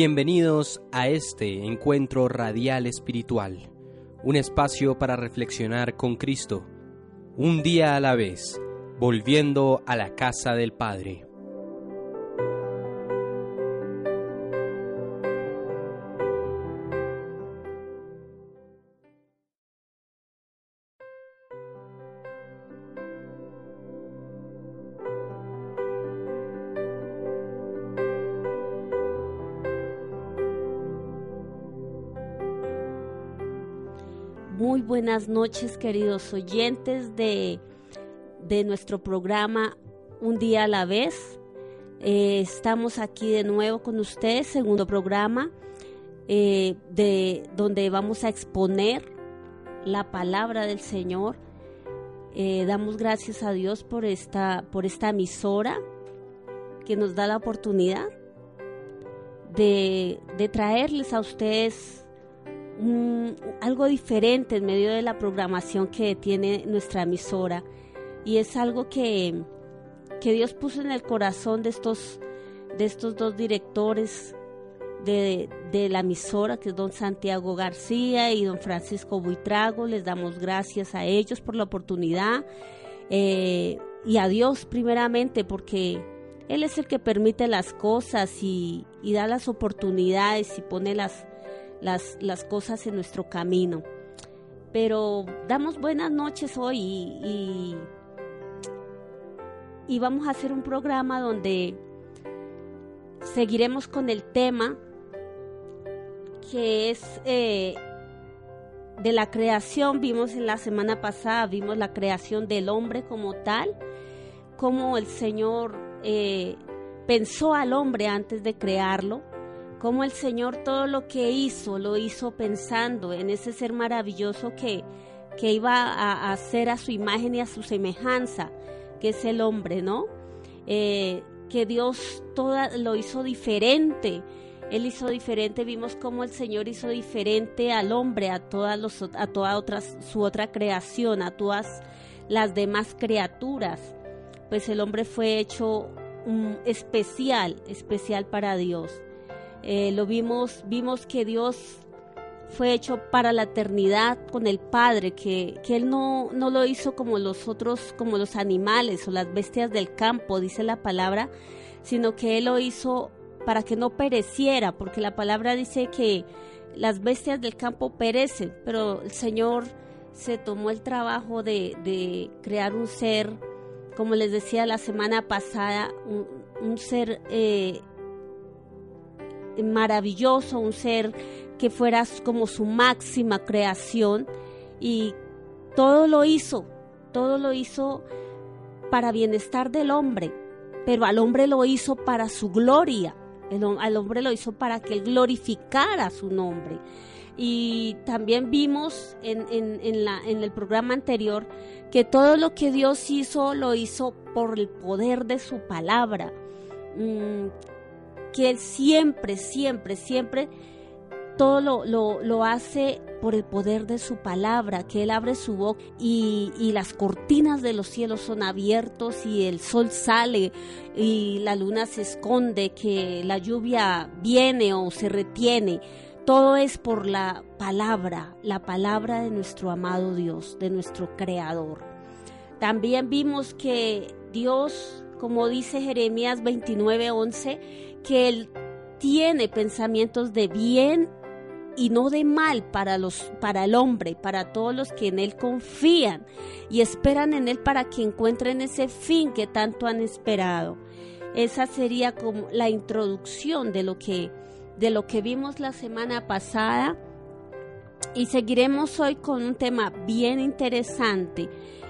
Bienvenidos a este encuentro radial espiritual, un espacio para reflexionar con Cristo, un día a la vez, volviendo a la casa del Padre. Noches, queridos oyentes de, de nuestro programa Un día a la vez. Eh, estamos aquí de nuevo con ustedes, segundo programa, eh, de donde vamos a exponer la palabra del Señor. Eh, damos gracias a Dios por esta, por esta emisora que nos da la oportunidad de, de traerles a ustedes algo diferente en medio de la programación que tiene nuestra emisora y es algo que, que Dios puso en el corazón de estos, de estos dos directores de, de, la emisora, que es don Santiago García y don Francisco Buitrago. Les damos gracias a ellos por la oportunidad eh, y a Dios primeramente porque Él es el que permite las cosas y, y da las oportunidades y pone las, las, las cosas en nuestro camino. Pero damos buenas noches hoy y, vamos a hacer un programa donde seguiremos con el tema que es eh, de la creación. Vimos en la semana pasada, vimos la creación del hombre como tal, como el Señor eh, pensó al hombre antes de crearlo cómo el Señor todo lo que hizo, lo hizo pensando en ese ser maravilloso que, que iba a, hacer a su imagen y a su semejanza, que es el hombre, ¿no? Eh, que Dios toda, lo hizo diferente. Él hizo diferente, vimos cómo el Señor hizo diferente al hombre, a todas los, a toda otras, su otra creación, a todas las demás criaturas. Pues el hombre fue hecho especial, especial para Dios. Eh, lo vimos, vimos que Dios fue hecho para la eternidad con el Padre, que, que Él no, no lo hizo como los otros, como los animales o las bestias del campo, dice la palabra, sino que Él lo hizo para que no pereciera, porque la palabra dice que las bestias del campo perecen, pero el Señor se tomó el trabajo de, de crear un ser, como les decía la semana pasada, un, un ser eh, maravilloso, un ser que fuera como su máxima creación y todo lo hizo, todo lo hizo para bienestar del hombre, pero al hombre lo hizo para su gloria, al hombre lo hizo para que él glorificara su nombre. Y también vimos en, en, la, en el programa anterior que todo lo que Dios hizo lo hizo por el poder de su palabra. Mm, que Él siempre, siempre, siempre todo lo, lo, lo, hace por el poder de su palabra, que Él abre su boca y, y, las cortinas de los cielos son abiertos y el sol sale y la luna se esconde, que la lluvia viene o se retiene. Todo es por la palabra, la palabra de nuestro amado Dios, de nuestro Creador. También vimos que Dios, como dice Jeremías 29:11, que Él tiene pensamientos de bien y no de mal para los para el hombre, para todos los que en él confían y esperan en él para que encuentren ese fin que tanto han esperado. Esa sería como la introducción de lo que de lo que vimos la semana pasada y seguiremos hoy con un tema bien interesante,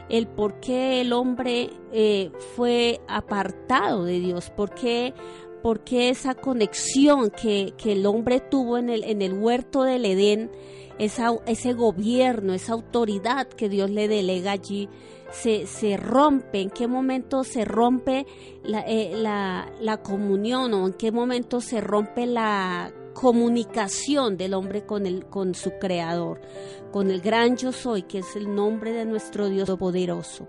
el por qué el hombre eh, fue apartado de Dios, por qué porque esa conexión que, el hombre tuvo en el, en el huerto del Edén, esa, ese gobierno, esa autoridad que Dios le delega allí, se, se rompe, en qué momento se rompe la, eh, la, la comunión o en qué momento se rompe la comunicación del hombre con, el, con su creador, con el gran yo soy, que es el nombre de nuestro Dios poderoso.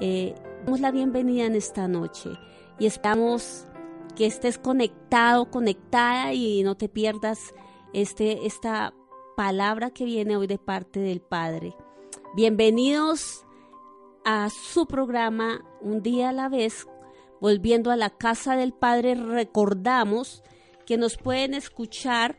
Eh, damos la bienvenida en esta noche y estamos que estés conectado, conectada y no te pierdas este, esta palabra que viene hoy de parte del Padre. Bienvenidos a su programa Un día a la vez. Volviendo a la casa del Padre, recordamos que nos pueden escuchar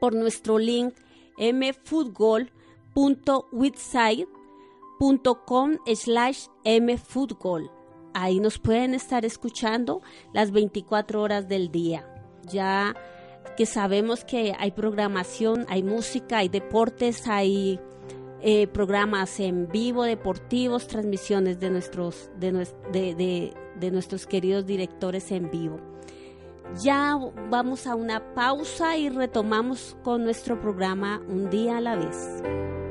por nuestro link mfutbol.witside.com slash mfutbol. Ahí nos pueden estar escuchando las 24 horas del día. Ya que sabemos que hay programación, hay música, hay deportes, hay eh, programas en vivo, deportivos, transmisiones de nuestros, de, de nuestros queridos directores en vivo. Ya vamos a una pausa y retomamos con nuestro programa Un día a la vez.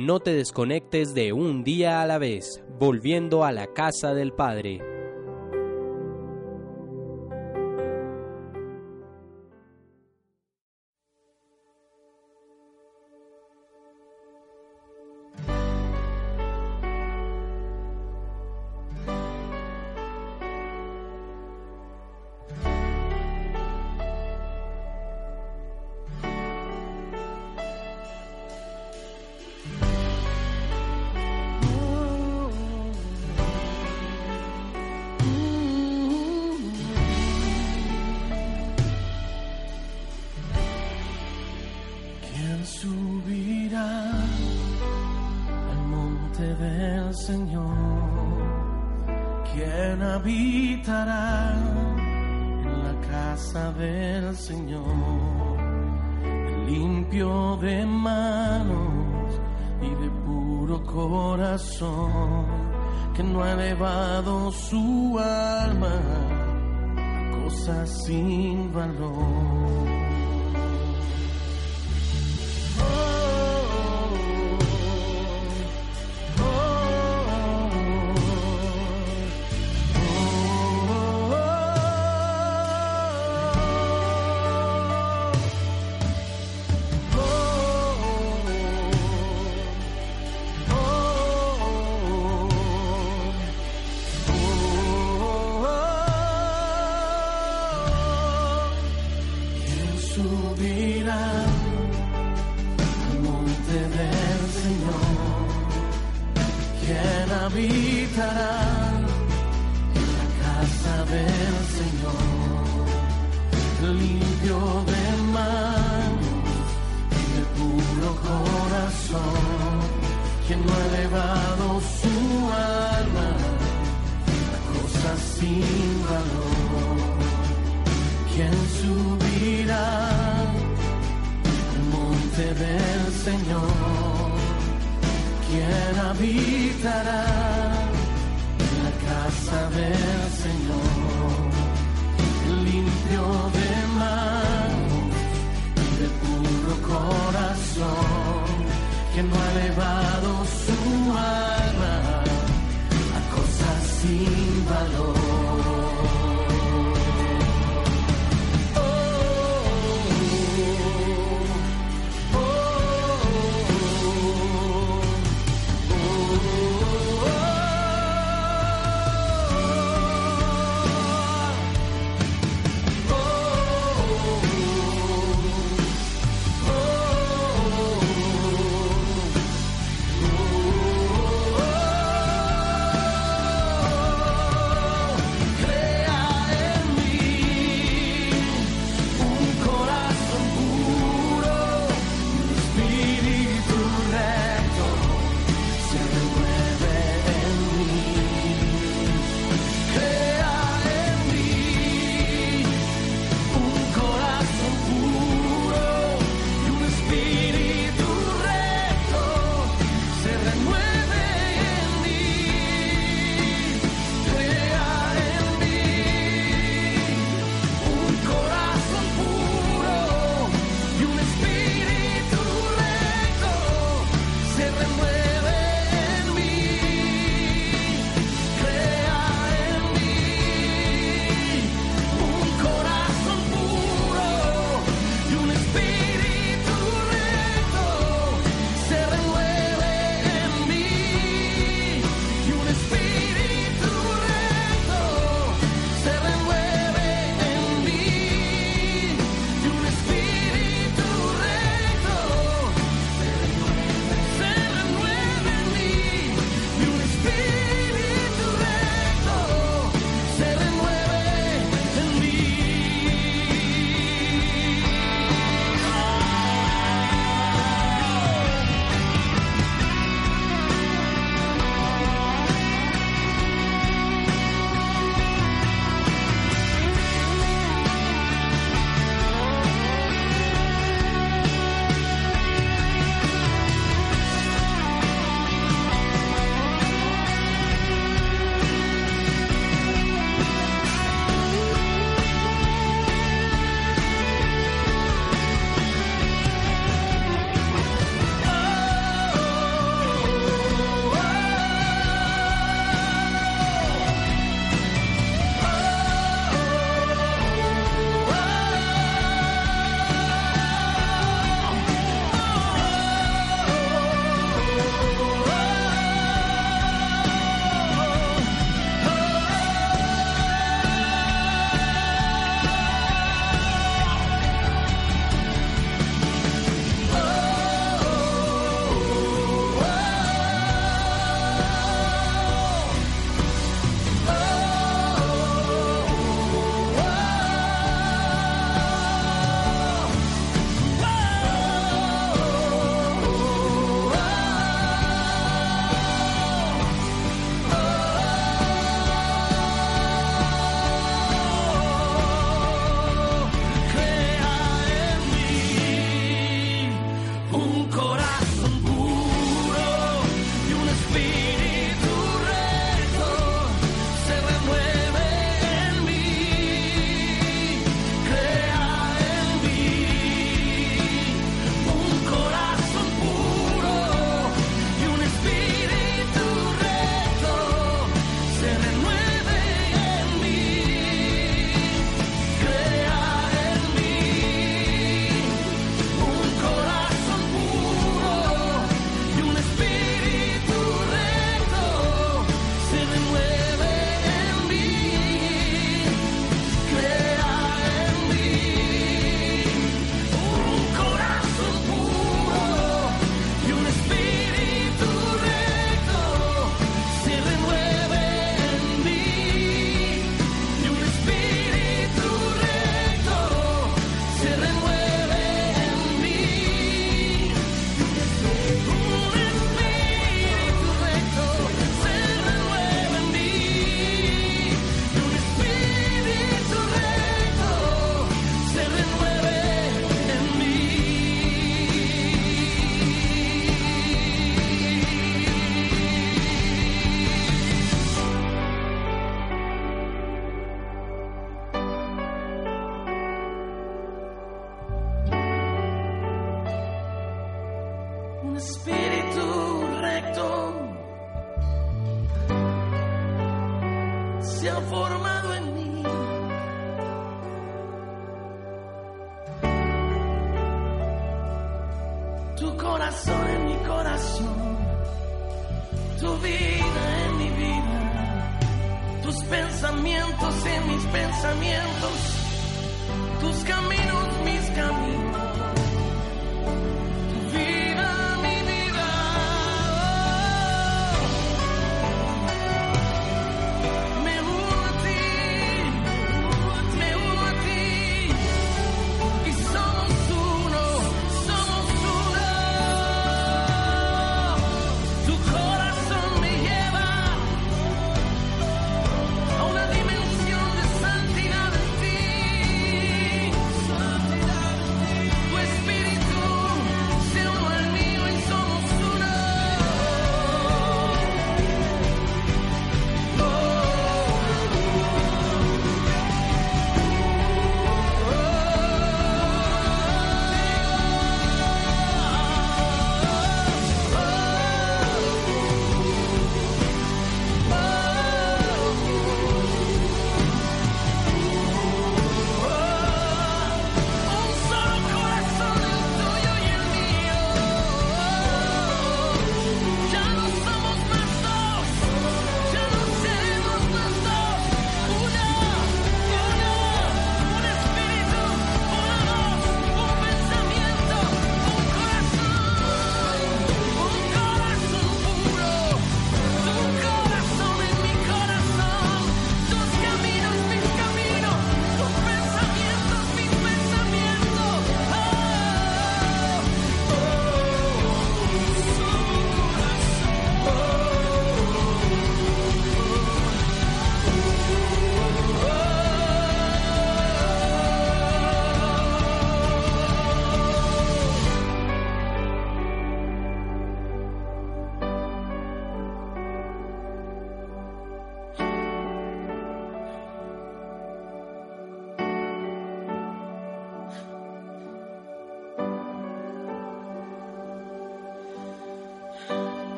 No te desconectes de un día a la vez, volviendo a la casa del Padre.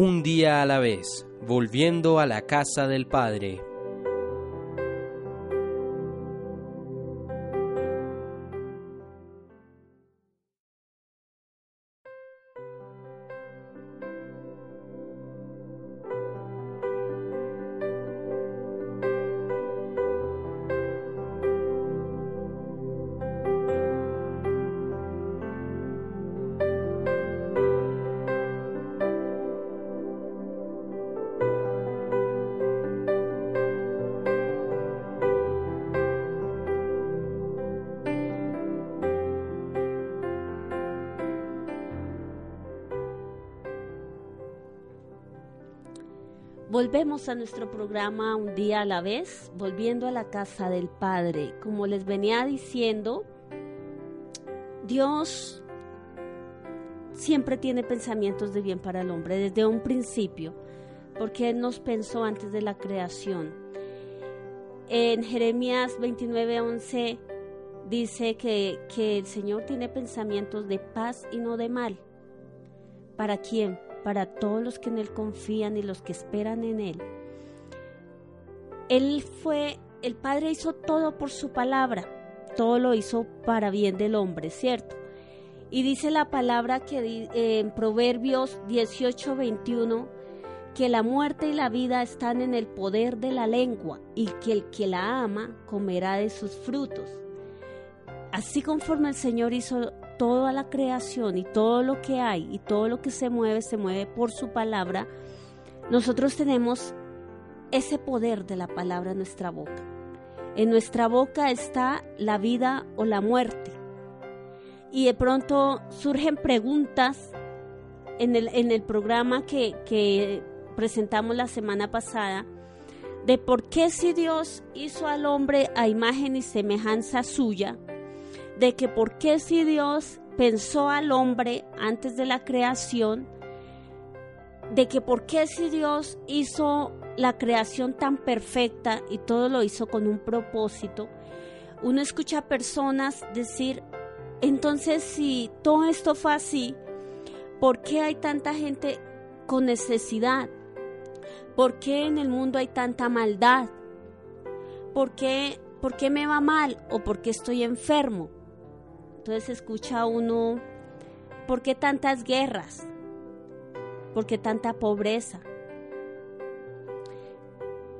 Un día a la vez, volviendo a la casa del Padre. A nuestro programa un día a la vez, volviendo a la casa del Padre. Como les venía diciendo, Dios siempre tiene pensamientos de bien para el hombre desde un principio, porque Él nos pensó antes de la creación. En Jeremías 29:11 dice que, que el Señor tiene pensamientos de paz y no de mal. ¿Para quién? Para todos los que en Él confían y los que esperan en Él. Él fue, el Padre hizo todo por su palabra, todo lo hizo para bien del hombre, ¿cierto? Y dice la palabra que en Proverbios 18, 21, que la muerte y la vida están en el poder de la lengua y que el que la ama comerá de sus frutos. Así conforme el Señor hizo toda la creación y todo lo que hay y todo lo que se mueve, se mueve por su palabra, nosotros tenemos ese poder de la palabra en nuestra boca. En nuestra boca está la vida o la muerte. Y de pronto surgen preguntas en el, en el programa que, que presentamos la semana pasada, de por qué si Dios hizo al hombre a imagen y semejanza suya, de que por qué si Dios pensó al hombre antes de la creación, de que por qué si Dios hizo la creación tan perfecta y todo lo hizo con un propósito, uno escucha personas decir, entonces si todo esto fue así, ¿por qué hay tanta gente con necesidad? ¿Por qué en el mundo hay tanta maldad? ¿Por qué, por qué me va mal o por qué estoy enfermo? Entonces escucha uno, ¿por qué tantas guerras? ¿Por qué tanta pobreza?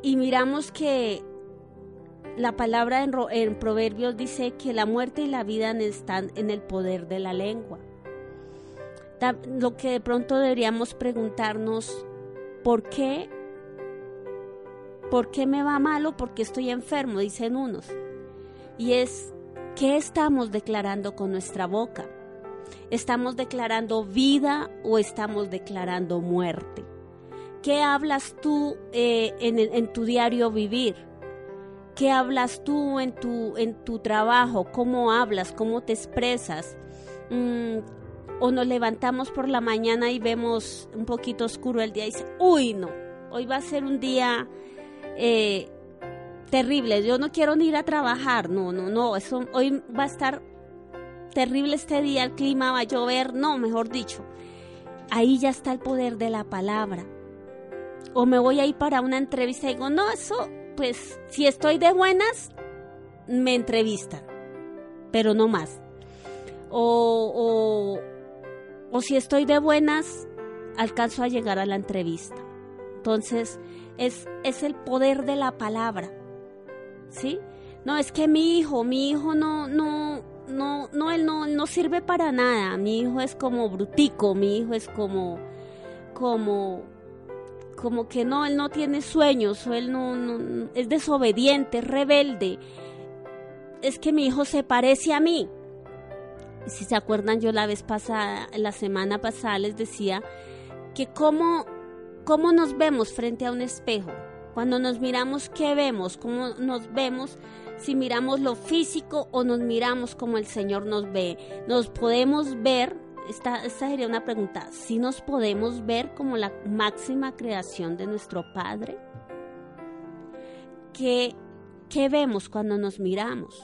Y miramos que la palabra en, Ro- en Proverbios dice que la muerte y la vida están en el poder de la lengua. Lo que de pronto deberíamos preguntarnos, ¿por qué? ¿Por qué me va mal o por qué estoy enfermo? Dicen unos. Y es, ¿qué estamos declarando con nuestra boca? ¿Estamos declarando vida o estamos declarando muerte? ¿Qué hablas tú eh, en, tu diario vivir? ¿Qué hablas tú en tu, en tu trabajo? ¿Cómo hablas? ¿Cómo te expresas? Mm, o nos levantamos por la mañana y vemos un poquito oscuro el día y dice, uy, no, hoy va a ser un día eh, terrible, yo no quiero ni ir a trabajar, no, no, no, eso, hoy va a estar terrible este día, el clima va a llover, no, mejor dicho, ahí ya está el poder de la palabra. O me voy a ir para una entrevista y digo, no, eso, pues si estoy de buenas, me entrevistan, pero no más. O, o, o si estoy de buenas, alcanzo a llegar a la entrevista. Entonces, es, es el poder de la palabra. ¿Sí? No, es que mi hijo, mi hijo no, no, no, no, él no, no sirve para nada. Mi hijo es como brutico, mi hijo es como, como, como que no, él no tiene sueños, o él no, es desobediente, es rebelde. Es que mi hijo se parece a mí. Si se acuerdan, yo la vez pasada, la semana pasada les decía que cómo, cómo nos vemos frente a un espejo. Cuando nos miramos, ¿qué vemos? ¿Cómo nos vemos? Si miramos lo físico o nos miramos como el Señor nos ve. Nos podemos ver, esta, esta sería una pregunta, si nos podemos ver como la máxima creación de nuestro Padre. ¿Qué, qué vemos cuando nos miramos?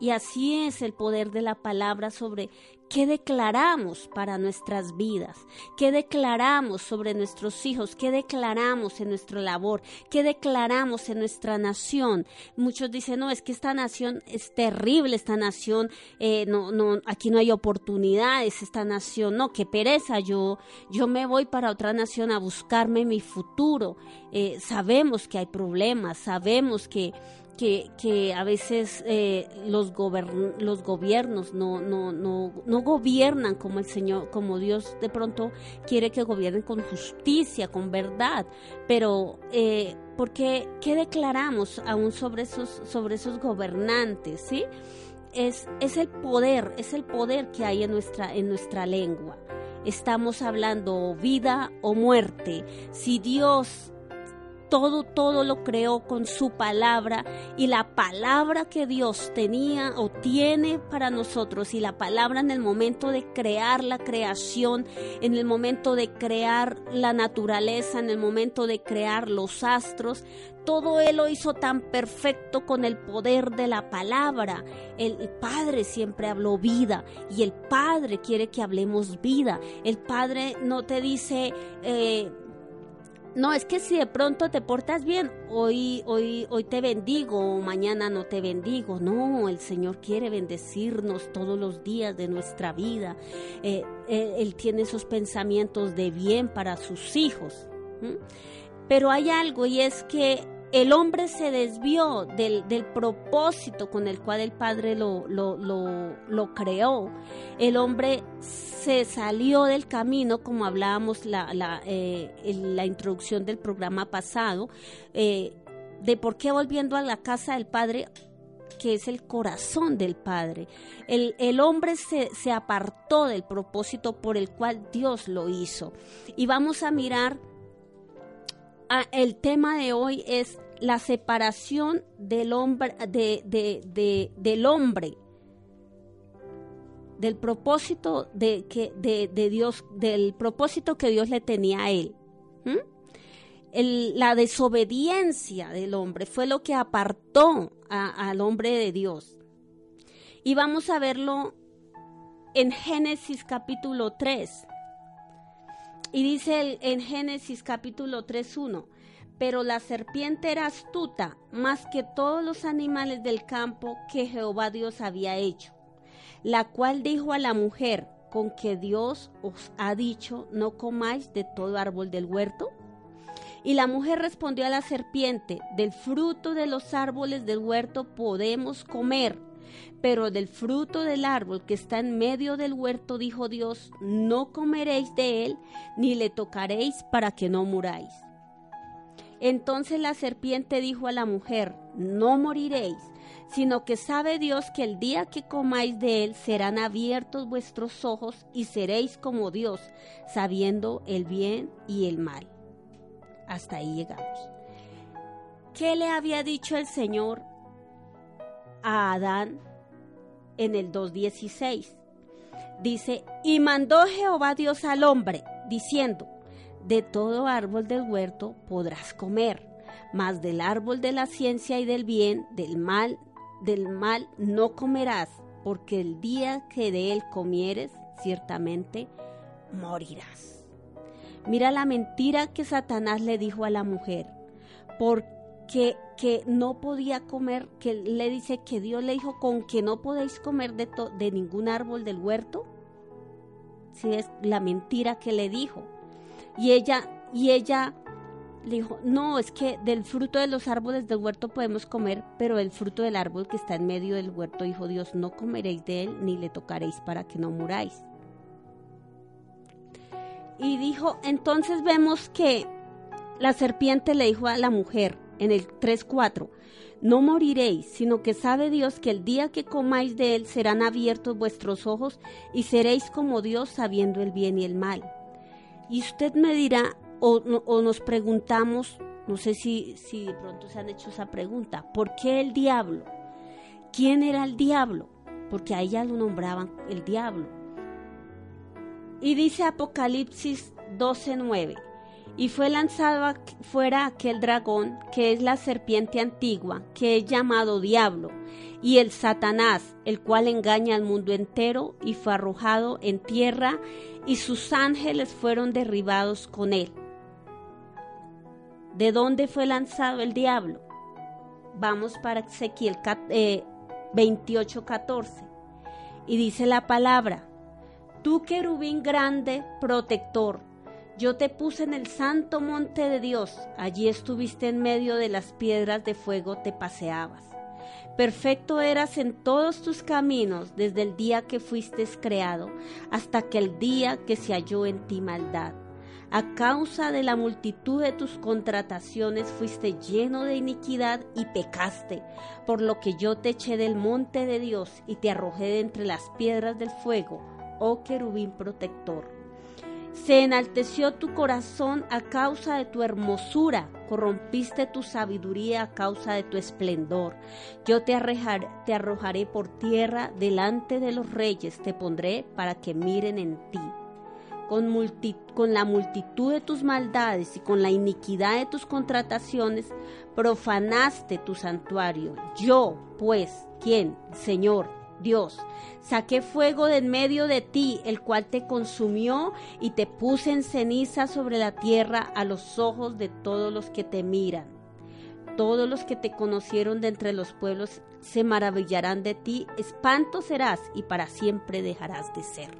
Y así es el poder de la palabra sobre qué declaramos para nuestras vidas, qué declaramos sobre nuestros hijos, qué declaramos en nuestra labor, qué declaramos en nuestra nación. Muchos dicen, no, es que esta nación es terrible, esta nación, eh, no, no, aquí no hay oportunidades, esta nación, no, qué pereza, yo, yo me voy para otra nación a buscarme mi futuro. Eh, sabemos que hay problemas, sabemos que que, que, a veces eh, los, los gobiernos no, no, no, no, gobiernan como el Señor, como Dios de pronto quiere que gobiernen con justicia, con verdad. Pero, eh, porque, ¿qué declaramos aún sobre esos, sobre esos gobernantes? ¿sí? Es, es el poder, es el poder que hay en nuestra, en nuestra lengua. Estamos hablando vida o muerte. Si Dios todo, todo lo creó con su palabra y la palabra que Dios tenía o tiene para nosotros y la palabra en el momento de crear la creación, en el momento de crear la naturaleza, en el momento de crear los astros, todo Él lo hizo tan perfecto con el poder de la palabra. El, Padre siempre habló vida y el Padre quiere que hablemos vida. El Padre no te dice... Eh, no, es que si de pronto te portas bien, hoy, hoy, hoy te bendigo, mañana no te bendigo. No, el Señor quiere bendecirnos todos los días de nuestra vida. Eh, él, él, tiene esos pensamientos de bien para sus hijos. Pero hay algo y es que el hombre se desvió del, del, propósito con el cual el Padre lo, lo, lo, creó. El hombre se salió del camino, como hablábamos la, la, eh, en la introducción del programa pasado, eh, de por qué volviendo a la casa del Padre que es el corazón del Padre. El, el hombre se, se apartó del propósito por el cual Dios lo hizo. Y vamos a mirar el tema de hoy es la separación del hombre, de, de- de- del hombre, del propósito de, que, Dios, del propósito que Dios le tenía a él. ¿m? El- la desobediencia del hombre fue lo que apartó al hombre de Dios. Y vamos a verlo en Génesis capítulo 3. Y dice el- en Génesis capítulo 3.1, pero la serpiente era astuta más que todos los animales del campo que Jehová Dios había hecho, la cual dijo a la mujer, con que Dios os ha dicho, no comáis de todo árbol del huerto. Y la mujer respondió a la serpiente, del fruto de los árboles del huerto podemos comer, pero del fruto del árbol que está en medio del huerto, dijo Dios, no comeréis de él, ni le tocaréis para que no muráis. Entonces la serpiente dijo a la mujer, no moriréis, sino que sabe Dios que el día que comáis de él serán abiertos vuestros ojos y seréis como Dios, sabiendo el bien y el mal. Hasta ahí llegamos. ¿Qué le había dicho el Señor a Adán en el 2.16? Dice, y mandó Jehová Dios al hombre, diciendo, de todo árbol del huerto podrás comer, mas del árbol de la ciencia y del bien, del mal, del mal no comerás, porque el día que de él comieres, ciertamente morirás. Mira la mentira que Satanás le dijo a la mujer, porque que no podía comer, que le dice que Dios le dijo con que no podéis comer de, to- de ningún árbol del huerto. Si es la mentira que le dijo. Y ella, y ella le dijo, no, es que del fruto de los árboles del huerto podemos comer, pero el fruto del árbol que está en medio del huerto, dijo Dios, no comeréis de él ni le tocaréis para que no muráis. Y dijo, entonces vemos que la serpiente le dijo a la mujer en el 3.4, no moriréis, sino que sabe Dios que el día que comáis de él serán abiertos vuestros ojos y seréis como Dios sabiendo el bien y el mal. Y usted me dirá, o, o nos preguntamos, no sé si, si de pronto se han hecho esa pregunta, ¿por qué el diablo? ¿Quién era el diablo? Porque a ella lo nombraban el diablo. Y dice Apocalipsis 12:9, y fue lanzado fuera aquel dragón, que es la serpiente antigua, que es llamado diablo, y el Satanás, el cual engaña al mundo entero, y fue arrojado en tierra, y sus ángeles fueron derribados con él. ¿De dónde fue lanzado el diablo? Vamos para Ezequiel eh, 28:14. Y dice la palabra, Tú querubín grande, protector, yo te puse en el santo monte de Dios, allí estuviste en medio de las piedras de fuego, te paseabas. Perfecto eras en todos tus caminos desde el día que fuiste creado hasta aquel día que se halló en ti maldad. A causa de la multitud de tus contrataciones fuiste lleno de iniquidad y pecaste, por lo que yo te eché del monte de Dios y te arrojé de entre las piedras del fuego, oh querubín protector. Se enalteció tu corazón a causa de tu hermosura, corrompiste tu sabiduría a causa de tu esplendor. Yo te arrojaré, por tierra delante de los reyes, te pondré para que miren en ti. Con, con la multitud de tus maldades y con la iniquidad de tus contrataciones, profanaste tu santuario. Yo, pues, ¿quién? Señor, Dios, saqué fuego de en medio de ti, el cual te consumió y te puse en ceniza sobre la tierra a los ojos de todos los que te miran. Todos los que te conocieron de entre los pueblos se maravillarán de ti, espanto serás y para siempre dejarás de ser.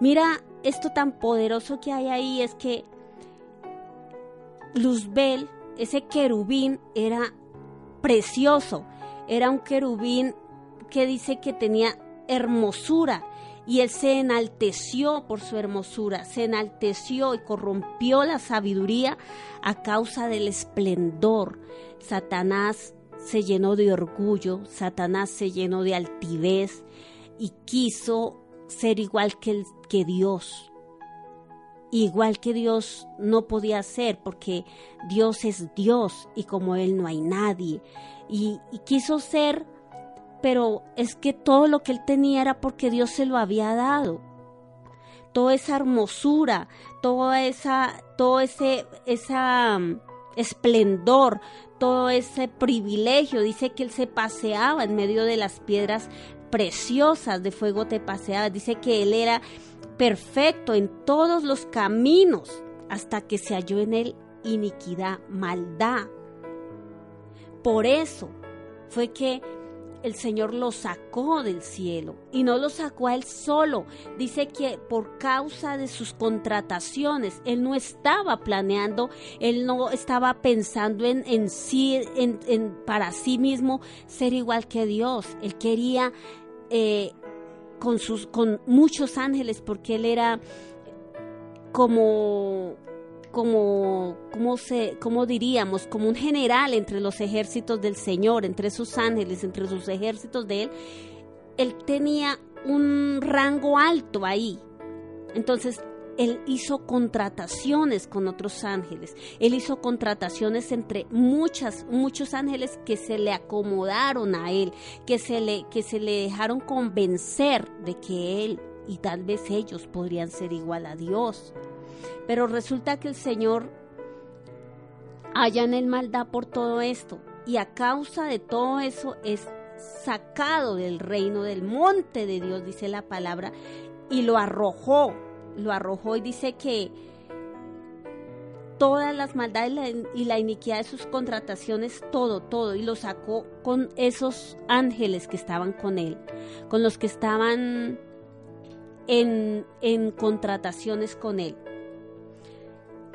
Mira, esto tan poderoso que hay ahí es que Luzbel, ese querubín, era precioso. Era un querubín que dice que tenía hermosura y él se enalteció por su hermosura, se enalteció y corrompió la sabiduría a causa del esplendor. Satanás se llenó de orgullo, Satanás se llenó de altivez y quiso ser igual que, que Dios. igual que Dios no podía ser porque Dios es Dios y como Él no hay nadie. Y, quiso ser, pero es que todo lo que Él tenía era porque Dios se lo había dado. Toda esa hermosura, toda esa, todo ese, esa um, esplendor, todo ese privilegio. Dice que Él se paseaba en medio de las piedras preciosas de fuego te paseaba. Dice que Él era perfecto en todos los caminos hasta que se halló en él iniquidad, maldad. Por eso fue que el Señor lo sacó del cielo y no lo sacó a él solo. Dice que por causa de sus contrataciones, él no estaba planeando, él no estaba pensando en, en sí, en, en, para sí mismo ser igual que Dios. Él quería eh, con, sus, con muchos ángeles porque él era como como, como, se, como diríamos, como un general entre los ejércitos del Señor, entre sus ángeles, entre sus ejércitos de Él, Él tenía un rango alto ahí. Entonces, él hizo contrataciones con otros ángeles. Él hizo contrataciones entre muchas, muchos ángeles que se le acomodaron a él, que se le, que se le dejaron convencer de que él y tal vez ellos podrían ser igual a Dios. Pero resulta que el Señor halla en él maldad por todo esto y a causa de todo eso es sacado del reino del monte de Dios, dice la palabra, y lo arrojó lo arrojó y dice que todas las maldades y la iniquidad de sus contrataciones, todo, todo, y lo sacó con esos ángeles que estaban con él, con los que estaban en, en contrataciones con él.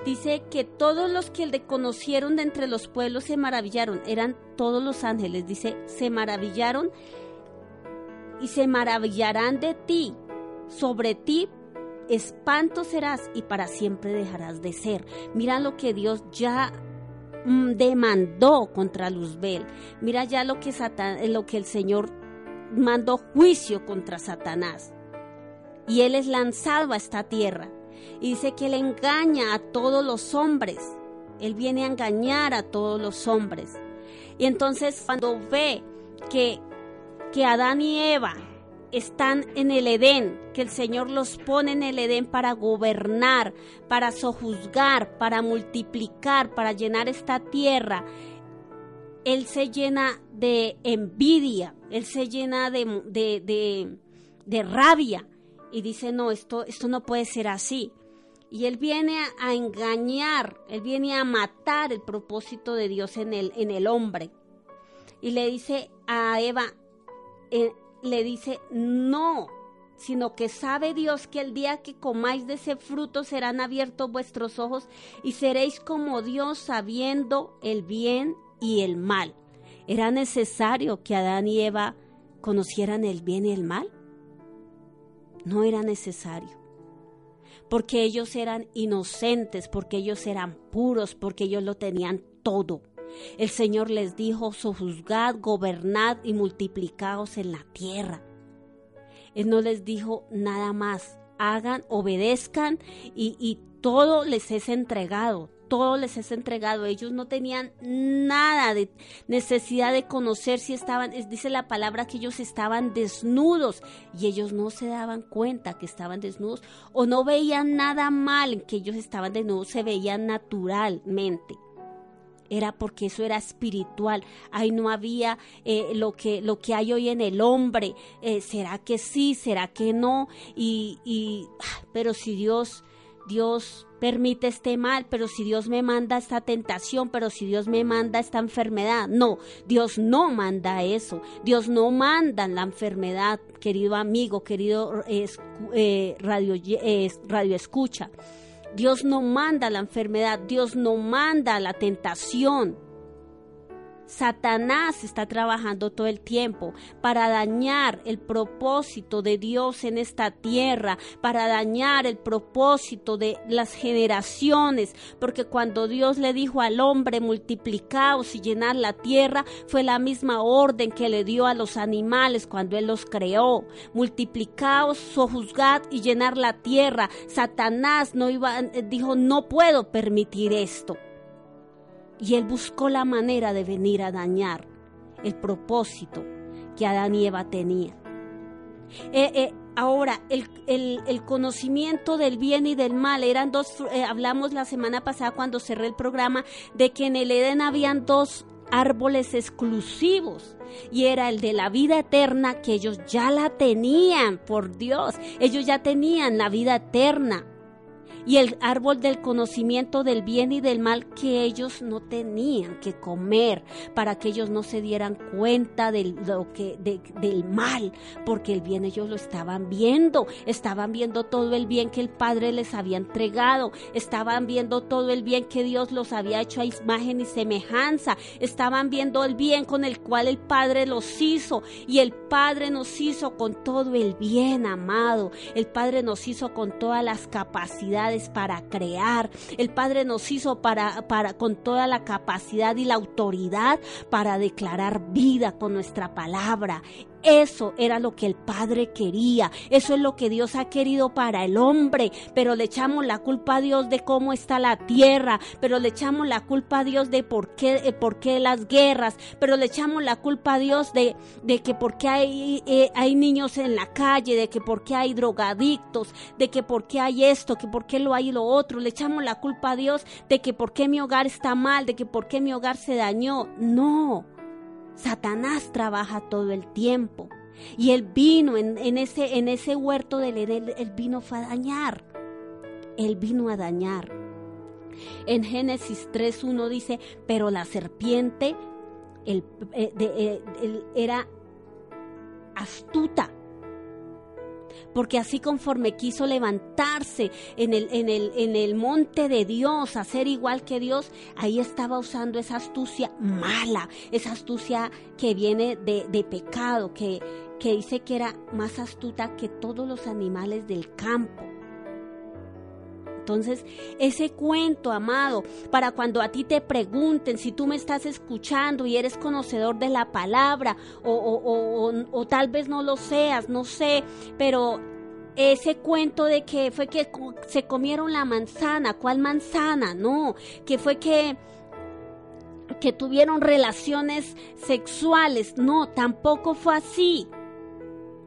Dice que todos los que le conocieron de entre los pueblos se maravillaron, eran todos los ángeles, dice, se maravillaron y se maravillarán de ti, sobre ti espanto serás y para siempre dejarás de ser. Mira lo que Dios ya mm, demandó contra Luzbel. Mira ya lo que, Satan, lo que el Señor mandó juicio contra Satanás. Y él es lanzado a esta tierra. Y dice que él engaña a todos los hombres. Él viene a engañar a todos los hombres. Y entonces cuando ve que, que Adán y Eva están en el Edén, que el Señor los pone en el Edén para gobernar, para sojuzgar, para multiplicar, para llenar esta tierra. Él se llena de envidia, él se llena de, de, de, rabia y dice, no, esto, esto no puede ser así. Y él viene a, engañar, él viene a matar el propósito de Dios en el, en el hombre. Y le dice a Eva, eh, le dice, no, sino que sabe Dios que el día que comáis de ese fruto serán abiertos vuestros ojos y seréis como Dios sabiendo el bien y el mal. ¿Era necesario que Adán y Eva conocieran el bien y el mal? No era necesario. Porque ellos eran inocentes, porque ellos eran puros, porque ellos lo tenían todo. El Señor les dijo, sojuzgad, gobernad y multiplicaos en la tierra. Él no les dijo nada más, hagan, obedezcan y, y todo les es entregado, todo les es entregado. Ellos no tenían nada de necesidad de conocer si estaban, dice la palabra que ellos estaban desnudos y ellos no se daban cuenta que estaban desnudos o no veían nada mal en que ellos estaban desnudos, se veían naturalmente era porque eso era espiritual. Ahí no había eh, lo, que, lo que hay hoy en el hombre. Eh, ¿Será que sí? ¿Será que no? Y, ah, pero si Dios, Dios permite este mal, pero si Dios me manda esta tentación, pero si Dios me manda esta enfermedad. No, Dios no manda eso. Dios no manda la enfermedad, querido amigo, querido eh, radio, radio escucha. Dios no manda la enfermedad, Dios no manda la tentación. Satanás está trabajando todo el tiempo para dañar el propósito de Dios en esta tierra, para dañar el propósito de las generaciones, porque cuando Dios le dijo al hombre multiplicaos y llenar la tierra, fue la misma orden que le dio a los animales cuando Él los creó. Multiplicaos, sojuzgad y llenar la tierra. Satanás no iba, dijo, no puedo permitir esto. Y él buscó la manera de venir a dañar el propósito que Adán y Eva tenían. Eh, eh, ahora, el, el- conocimiento del bien y del mal eran dos, eh, hablamos la semana pasada cuando cerré el programa de que en el Edén habían dos árboles exclusivos y era el de la vida eterna que ellos ya la tenían, por Dios, ellos ya tenían la vida eterna y el árbol del conocimiento del bien y del mal que ellos no tenían que comer para que ellos no se dieran cuenta del, lo que, de- del mal, porque el bien ellos lo estaban viendo, estaban viendo todo el bien que el Padre les había entregado, estaban viendo todo el bien que Dios los había hecho a imagen y semejanza, estaban viendo el bien con el cual el Padre los hizo. Y el Padre nos hizo con todo el bien, amado, el Padre nos hizo con todas las capacidades para crear. El Padre nos hizo para, para con toda la capacidad y la autoridad para declarar vida con nuestra palabra. Eso era lo que el Padre quería. Eso es lo que Dios ha querido para el hombre. Pero le echamos la culpa a Dios de cómo está la tierra. Pero le echamos la culpa a Dios de por qué, eh, por qué las guerras. Pero le echamos la culpa a Dios de, de que por qué hay, eh, hay niños en la calle. De que por qué hay drogadictos. De que por qué hay esto. Que por qué lo hay lo otro. Le echamos la culpa a Dios de que por qué mi hogar está mal. De que por qué mi hogar se dañó. No. Satanás trabaja todo el tiempo. Y él vino en, ese, en ese huerto del Edén, él vino a dañar. Él vino a dañar. En Génesis 3.1 dice, pero la serpiente el- eh, eh, el- era astuta. Porque así conforme quiso levantarse en el, en, el, en el monte de Dios, a ser igual que Dios, ahí estaba usando esa astucia mala, esa astucia que viene de, de pecado, que, que dice que era más astuta que todos los animales del campo. Entonces, ese cuento, amado, para cuando a ti te pregunten si tú me estás escuchando y eres conocedor de la palabra, o, o- o- o- tal vez no lo seas, no sé, pero ese cuento de que fue que se comieron la manzana, ¿cuál manzana? No, que fue que que tuvieron relaciones sexuales, no, tampoco fue así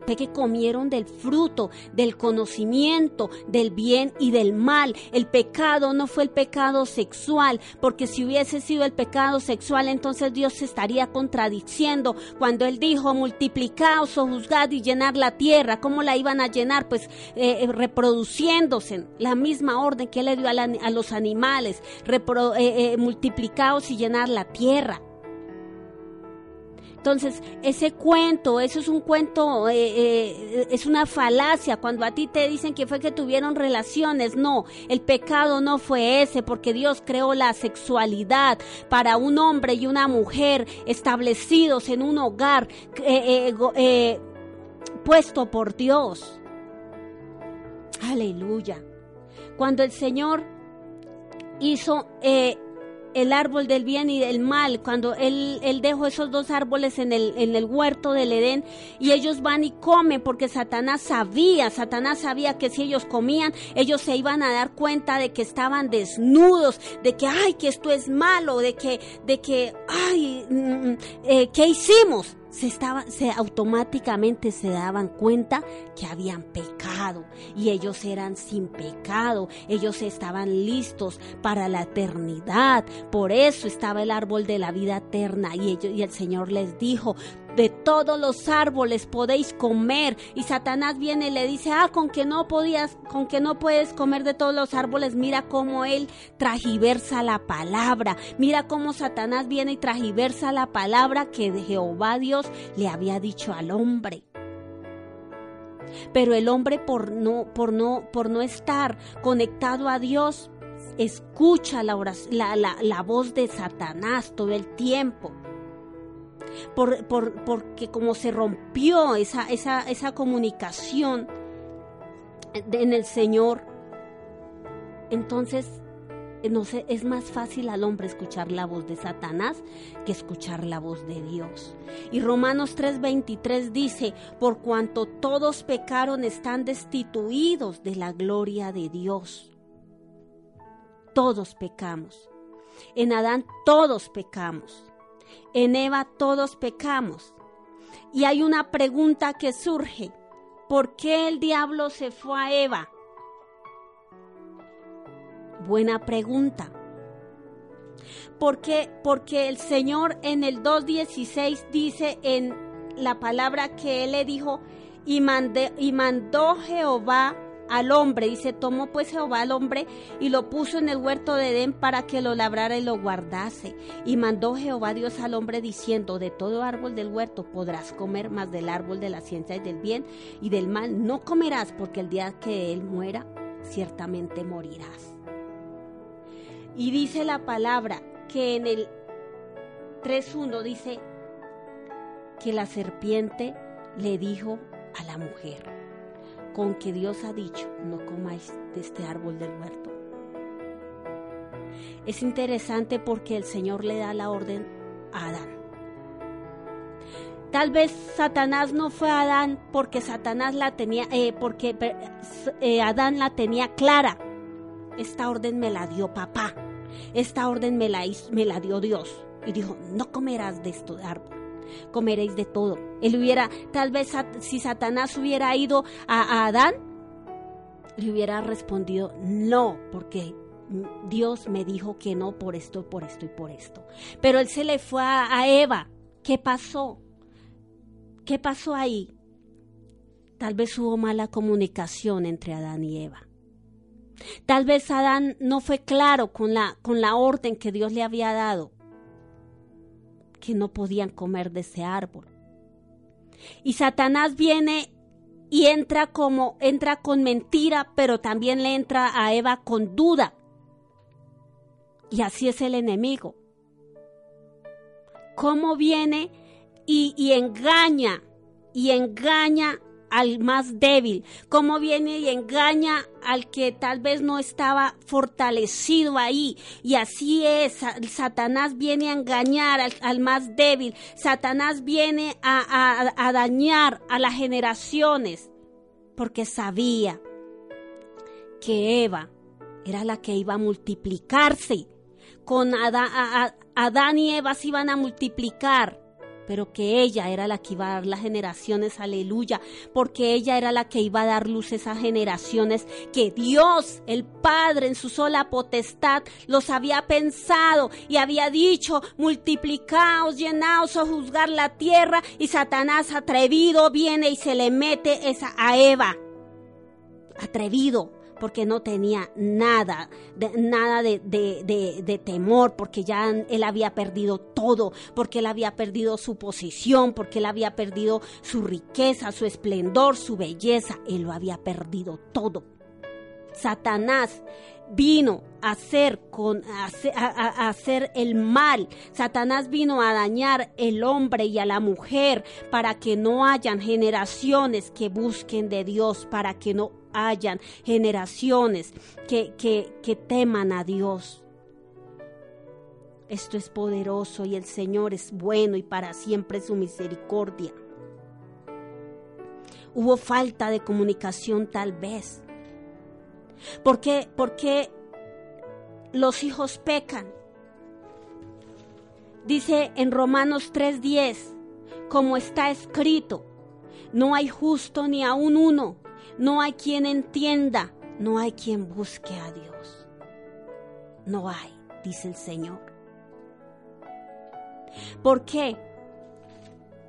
que comieron del fruto, del conocimiento, del bien y del mal. El pecado no fue el pecado sexual, porque si hubiese sido el pecado sexual, entonces Dios se estaría contradiciendo cuando Él dijo, multiplicaos o juzgad y llenar la tierra. ¿Cómo la iban a llenar? Pues eh, eh, reproduciéndose, la misma orden que Él le dio a los animales, repro- eh, eh, multiplicaos y llenar la tierra. Entonces, ese cuento, eso es un cuento, eh, eh, es una falacia. Cuando a ti te dicen que fue que tuvieron relaciones, no, el pecado no fue ese, porque Dios creó la sexualidad para un hombre y una mujer establecidos en un hogar eh, puesto por Dios. Aleluya. Cuando el Señor hizo el árbol del bien y del mal, cuando él, él dejó esos dos árboles en el, en el huerto del Edén y ellos van y comen porque Satanás sabía, Satanás sabía que si ellos comían, ellos se iban a dar cuenta de que estaban desnudos, de que, ay, que esto es malo, de que, de que, ay, mm, eh, ¿qué hicimos? Se estaban, se automáticamente se daban cuenta que habían pecado. Y ellos eran sin pecado, ellos estaban listos para la eternidad, por eso estaba el árbol de la vida eterna. Y ellos, y el Señor les dijo, de todos los árboles podéis comer y Satanás viene y le dice, ah, con que no podías, con que no puedes comer de todos los árboles, mira cómo él tragiversa la palabra, mira cómo Satanás viene y tragiversa la palabra que Jehová Dios le había dicho al hombre. Pero el hombre por no, por no, por no estar conectado a Dios, escucha la voz de Satanás todo el tiempo. Por, por- porque como se rompió esa, esa, esa comunicación en el Señor, entonces eh, no sé, es más fácil al hombre escuchar la voz de Satanás que escuchar la voz de Dios. Y Romanos 3:23 dice, por cuanto todos pecaron están destituidos de la gloria de Dios. Todos pecamos. En Adán todos pecamos. En Eva todos pecamos. Y hay una pregunta que surge. ¿Por qué el diablo se fue a Eva? Buena pregunta. ¿Por qué? Porque el Señor en el 2.16 dice en la palabra que Él le dijo, y, mandé- y mandó Jehová al hombre, dice, tomó pues Jehová al hombre y lo puso en el huerto de Edén para que lo labrara y lo guardase. Y mandó Jehová Dios al hombre diciendo, de todo árbol del huerto podrás comer, mas del árbol de la ciencia y del bien y del mal no comerás, porque el día que él muera, ciertamente morirás. Y dice la palabra que en el 3.1 dice que la serpiente le dijo a la mujer, con que Dios ha dicho, no comáis de este árbol del huerto. Es interesante porque el Señor le da la orden a Adán. Tal vez Satanás no fue a Adán porque Satanás la tenía, eh, porque eh, Adán la tenía clara. Esta orden me la dio papá. Esta orden me la, me la dio Dios. Y dijo, no comerás de esto de árbol. Comeréis de todo. Él hubiera, tal vez si Satanás hubiera ido a, Adán, le hubiera respondido, no, porque Dios me dijo que no por esto, por esto y por esto. Pero él se le fue a, a Eva. ¿Qué pasó? ¿Qué pasó ahí? Tal vez hubo mala comunicación entre Adán y Eva. Tal vez Adán no fue claro con la, con la orden que Dios le había dado, que no podían comer de ese árbol. Y Satanás viene y entra como entra con mentira, pero también le entra a Eva con duda. Y así es el enemigo. ¿Cómo viene y, y engaña y engaña al más débil? ¿Cómo viene y engaña al que tal vez no estaba fortalecido ahí? Y así es, Sa- Satanás viene a engañar al, al más débil. Satanás viene a, a- dañar a las generaciones porque sabía que Eva era la que iba a multiplicarse. Con Adán, Adán y Eva se iban a multiplicar, pero que ella era la que iba a dar las generaciones, aleluya, porque ella era la que iba a dar luz a esas generaciones que Dios, el Padre, en su sola potestad, los había pensado y había dicho, multiplicaos, llenaos o juzgar la tierra, y Satanás atrevido viene y se le mete esa a Eva. Atrevido porque no tenía nada, nada de, temor, porque ya él había perdido todo, porque él había perdido su posición, porque él había perdido su riqueza, su esplendor, su belleza, él lo había perdido todo. Satanás vino a hacer con a hacer el mal. Satanás vino a dañar el hombre y a la mujer para que no hayan generaciones que busquen de Dios, para que no hayan generaciones que, que, que teman a Dios. Esto es poderoso y el Señor es bueno y para siempre su misericordia. Hubo falta de comunicación tal vez. ¿Por qué, por qué los hijos pecan? Dice en Romanos 3:10, como está escrito, no hay justo ni aun uno, no hay quien entienda, no hay quien busque a Dios. No hay, dice el Señor. ¿Por qué?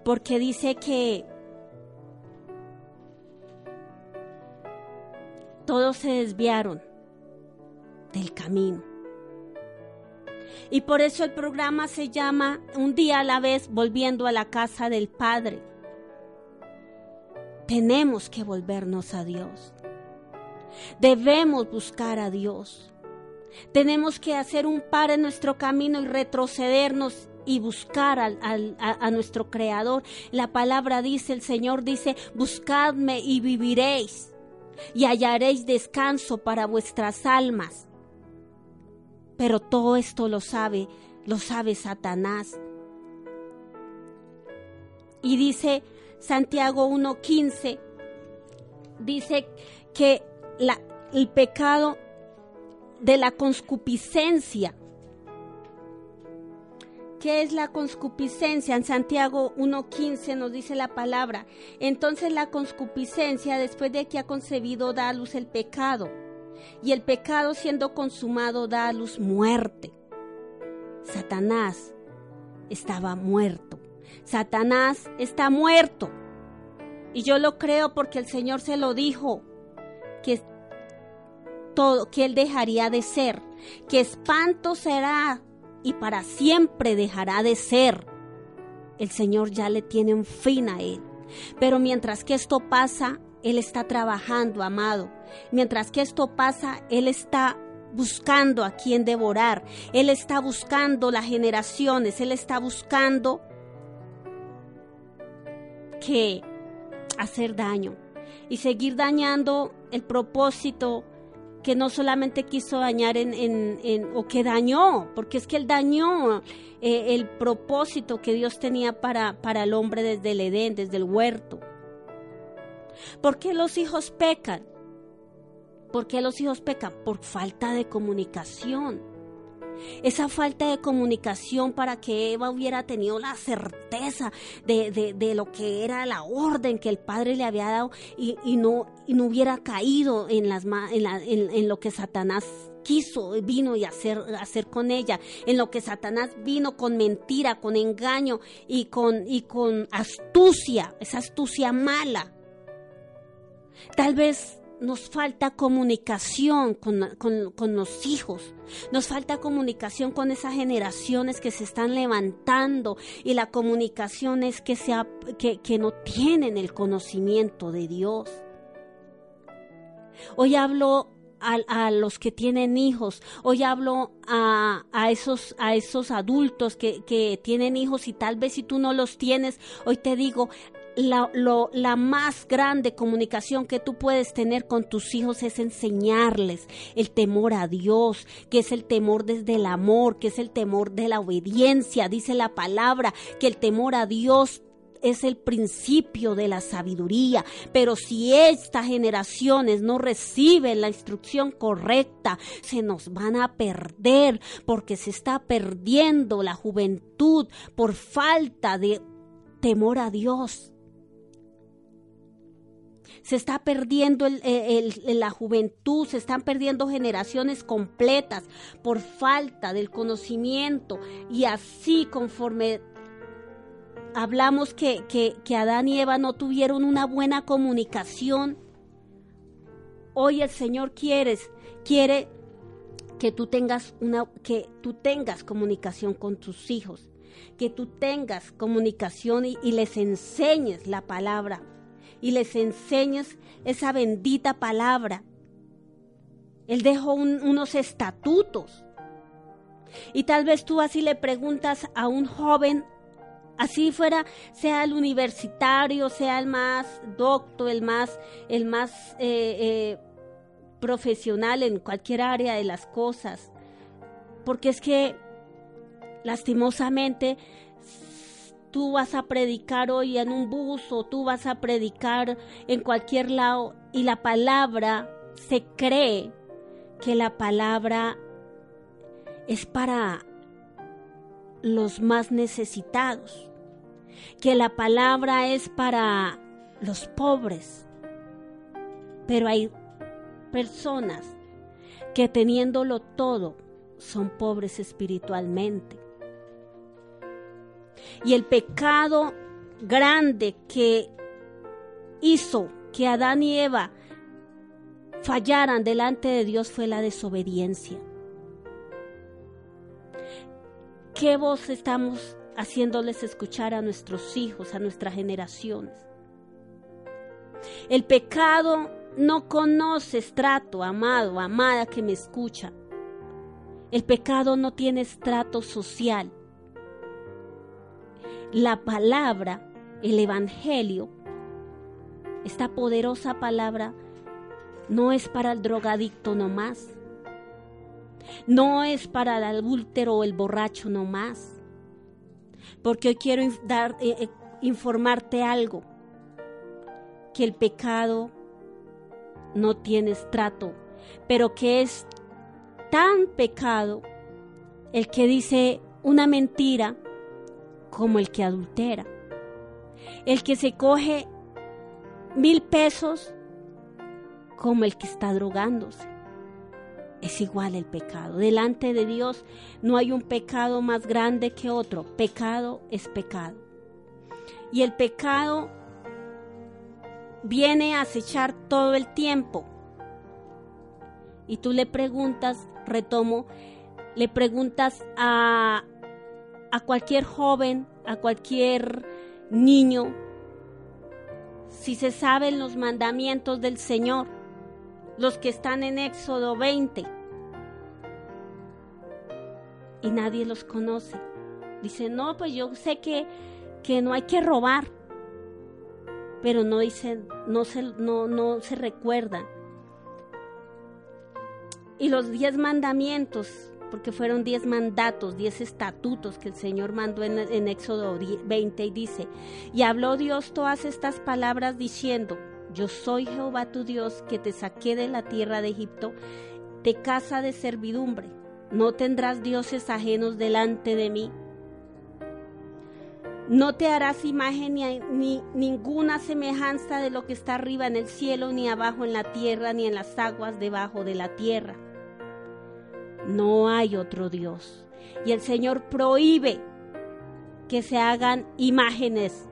Porque dice que todos se desviaron del camino. Y por eso el programa se llama Un día a la vez volviendo a la casa del Padre. Tenemos que volvernos a Dios. Debemos buscar a Dios. Tenemos que hacer un par en nuestro camino y retrocedernos y buscar a, a nuestro Creador. La palabra dice, el Señor dice, buscadme y viviréis y hallaréis descanso para vuestras almas. Pero todo esto lo sabe, lo sabe Satanás. Y dice Santiago 1.15, dice que el pecado de la conscupiscencia. ¿Qué es la conscupiscencia? En Santiago 1.15 nos dice la palabra. Entonces la conscupiscencia, después de que ha concebido, da a luz el pecado. Y el pecado siendo consumado da a luz muerte. Satanás estaba muerto. Satanás está muerto. Y yo lo creo porque el Señor se lo dijo, que todo, que él dejaría de ser, que espanto será y para siempre dejará de ser. El Señor ya le tiene un fin a él. Pero mientras que esto pasa, él está trabajando, amado. Mientras que esto pasa, él está buscando a quien devorar. Él está buscando las generaciones, él está buscando que hacer daño y seguir dañando el propósito que no solamente quiso dañar en, en- en- o que dañó, porque es que él dañó eh, el propósito que Dios tenía para, para el hombre desde el Edén, desde el huerto. ¿Por qué los hijos pecan? ¿Por qué los hijos pecan? Por falta de comunicación. Esa falta de comunicación para que Eva hubiera tenido la certeza de, de- lo que era la orden que el Padre le había dado y, y no, y no hubiera caído en, las, en, la- en lo que Satanás quiso, vino y hacer, hacer con ella, en lo que Satanás vino con mentira, con engaño y con, y con astucia, esa astucia mala. Tal vez nos falta comunicación con, con- con los hijos, nos falta comunicación con esas generaciones que se están levantando y la comunicación es que, sea, que, que no tienen el conocimiento de Dios. Hoy hablo a, a los que tienen hijos, hoy hablo a, a esos, a esos adultos que, que tienen hijos y tal vez si tú no los tienes, hoy te digo, la, la más grande comunicación que tú puedes tener con tus hijos es enseñarles el temor a Dios, que es el temor desde el amor, que es el temor de la obediencia. Dice la palabra que el temor a Dios es el principio de la sabiduría. Pero si estas generaciones no reciben la instrucción correcta, se nos van a perder porque se está perdiendo la juventud por falta de temor a Dios. Se está perdiendo el- la juventud, se están perdiendo generaciones completas por falta del conocimiento y así conforme hablamos que, que, que Adán y Eva no tuvieron una buena comunicación. Hoy el Señor quiere, quiere que tú tengas una, que tú tengas comunicación con tus hijos, que tú tengas comunicación y les enseñes la palabra y les enseñes esa bendita palabra. Él dejó un- unos estatutos. Y tal vez tú así le preguntas a un joven así fuera, sea el universitario, sea el más docto, el más, el más eh, eh, profesional en cualquier área de las cosas. Porque es que, lastimosamente, tú vas a predicar hoy en un bus o tú vas a predicar en cualquier lado y la palabra se cree que la palabra es para los más necesitados, que la palabra es para los pobres. Pero hay personas que teniéndolo todo son pobres espiritualmente. Y el pecado grande que hizo que Adán y Eva fallaran delante de Dios fue la desobediencia. ¿Qué voz estamos haciéndoles escuchar a nuestros hijos, a nuestras generaciones? El pecado no conoce estrato, amado, amada que me escucha. El pecado no tiene estrato social. La palabra, el Evangelio, esta poderosa palabra, no es para el drogadicto nomás. No es para el adúltero o el borracho nomás. Porque hoy quiero dar, eh, eh, informarte algo. Que el pecado no tiene estrato, pero que es tan pecado el que dice una mentira como el que adultera. El que se coge mil pesos como el que está drogándose. Es igual el pecado. Delante de Dios no hay un pecado más grande que otro. Pecado es pecado. Y el pecado viene a acechar todo el tiempo. Y tú le preguntas, retomo, le preguntas a, a cualquier joven, a cualquier niño, si se saben los mandamientos del Señor, los que están en Éxodo 20, y nadie los conoce. Dice, no, pues yo sé que, que no hay que robar, pero no dicen, no se, no, no se recuerdan. Y los diez mandamientos, porque fueron diez mandatos, diez estatutos que el Señor mandó en, Éxodo 20 y dice, y habló Dios todas estas palabras diciendo, yo soy Jehová tu Dios que te saqué de la tierra de Egipto, de casa de servidumbre. No tendrás dioses ajenos delante de mí. No te harás imagen ni, ninguna semejanza de lo que está arriba en el cielo, ni abajo en la tierra, ni en las aguas debajo de la tierra. No hay otro Dios. Y el Señor prohíbe que se hagan imágenes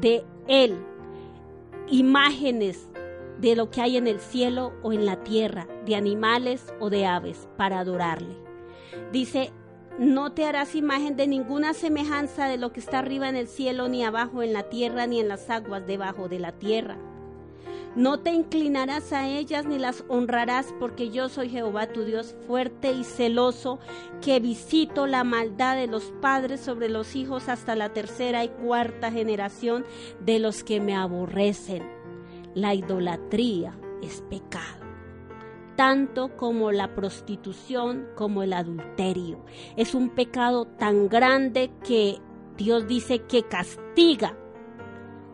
de Él, imágenes de lo que hay en el cielo o en la tierra, de animales o de aves, para adorarle. Dice, no te harás imagen de ninguna semejanza de lo que está arriba en el cielo, ni abajo en la tierra, ni en las aguas debajo de la tierra. No te inclinarás a ellas ni las honrarás, porque yo soy Jehová tu Dios fuerte y celoso, que visito la maldad de los padres sobre los hijos hasta la tercera y cuarta generación de los que me aborrecen. La idolatría es pecado tanto como la prostitución, como el adulterio. Es un pecado tan grande que Dios dice que castiga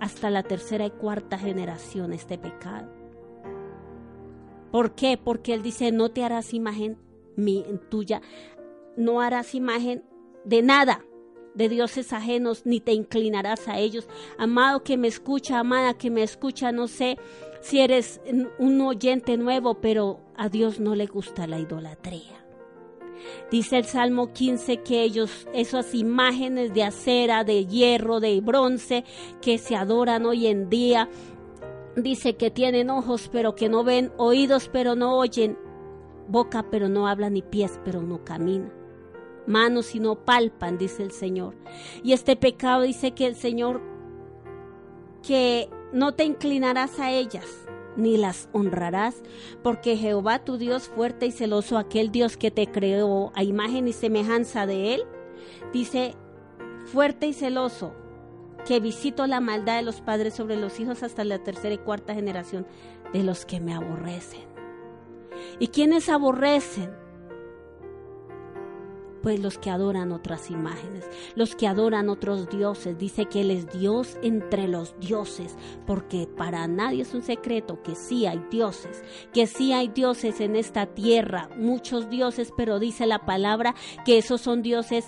hasta la tercera y cuarta generación este pecado. ¿Por qué? Porque Él dice, no te harás imagen mi, tuya, no harás imagen de nada, de dioses ajenos, ni te inclinarás a ellos. Amado que me escucha, amada que me escucha, no sé si eres un oyente nuevo, pero a Dios no le gusta la idolatría. Dice el Salmo 15 que ellos, esas imágenes de acera, de hierro, de bronce, que se adoran hoy en día, dice que tienen ojos pero que no ven, oídos pero no oyen, boca pero no hablan y pies pero no caminan. Manos y no palpan, dice el Señor. Y este pecado dice que el Señor, que no te inclinarás a ellas, ni las honrarás, porque Jehová tu Dios fuerte y celoso, aquel Dios que te creó a imagen y semejanza de Él, dice, fuerte y celoso, que visito la maldad de los padres sobre los hijos hasta la tercera y cuarta generación de los que me aborrecen. ¿Y quiénes aborrecen? Pues los que adoran otras imágenes, los que adoran otros dioses. Dice que Él es Dios entre los dioses, porque para nadie es un secreto que sí hay dioses, que sí hay dioses en esta tierra, muchos dioses, pero dice la palabra que esos son dioses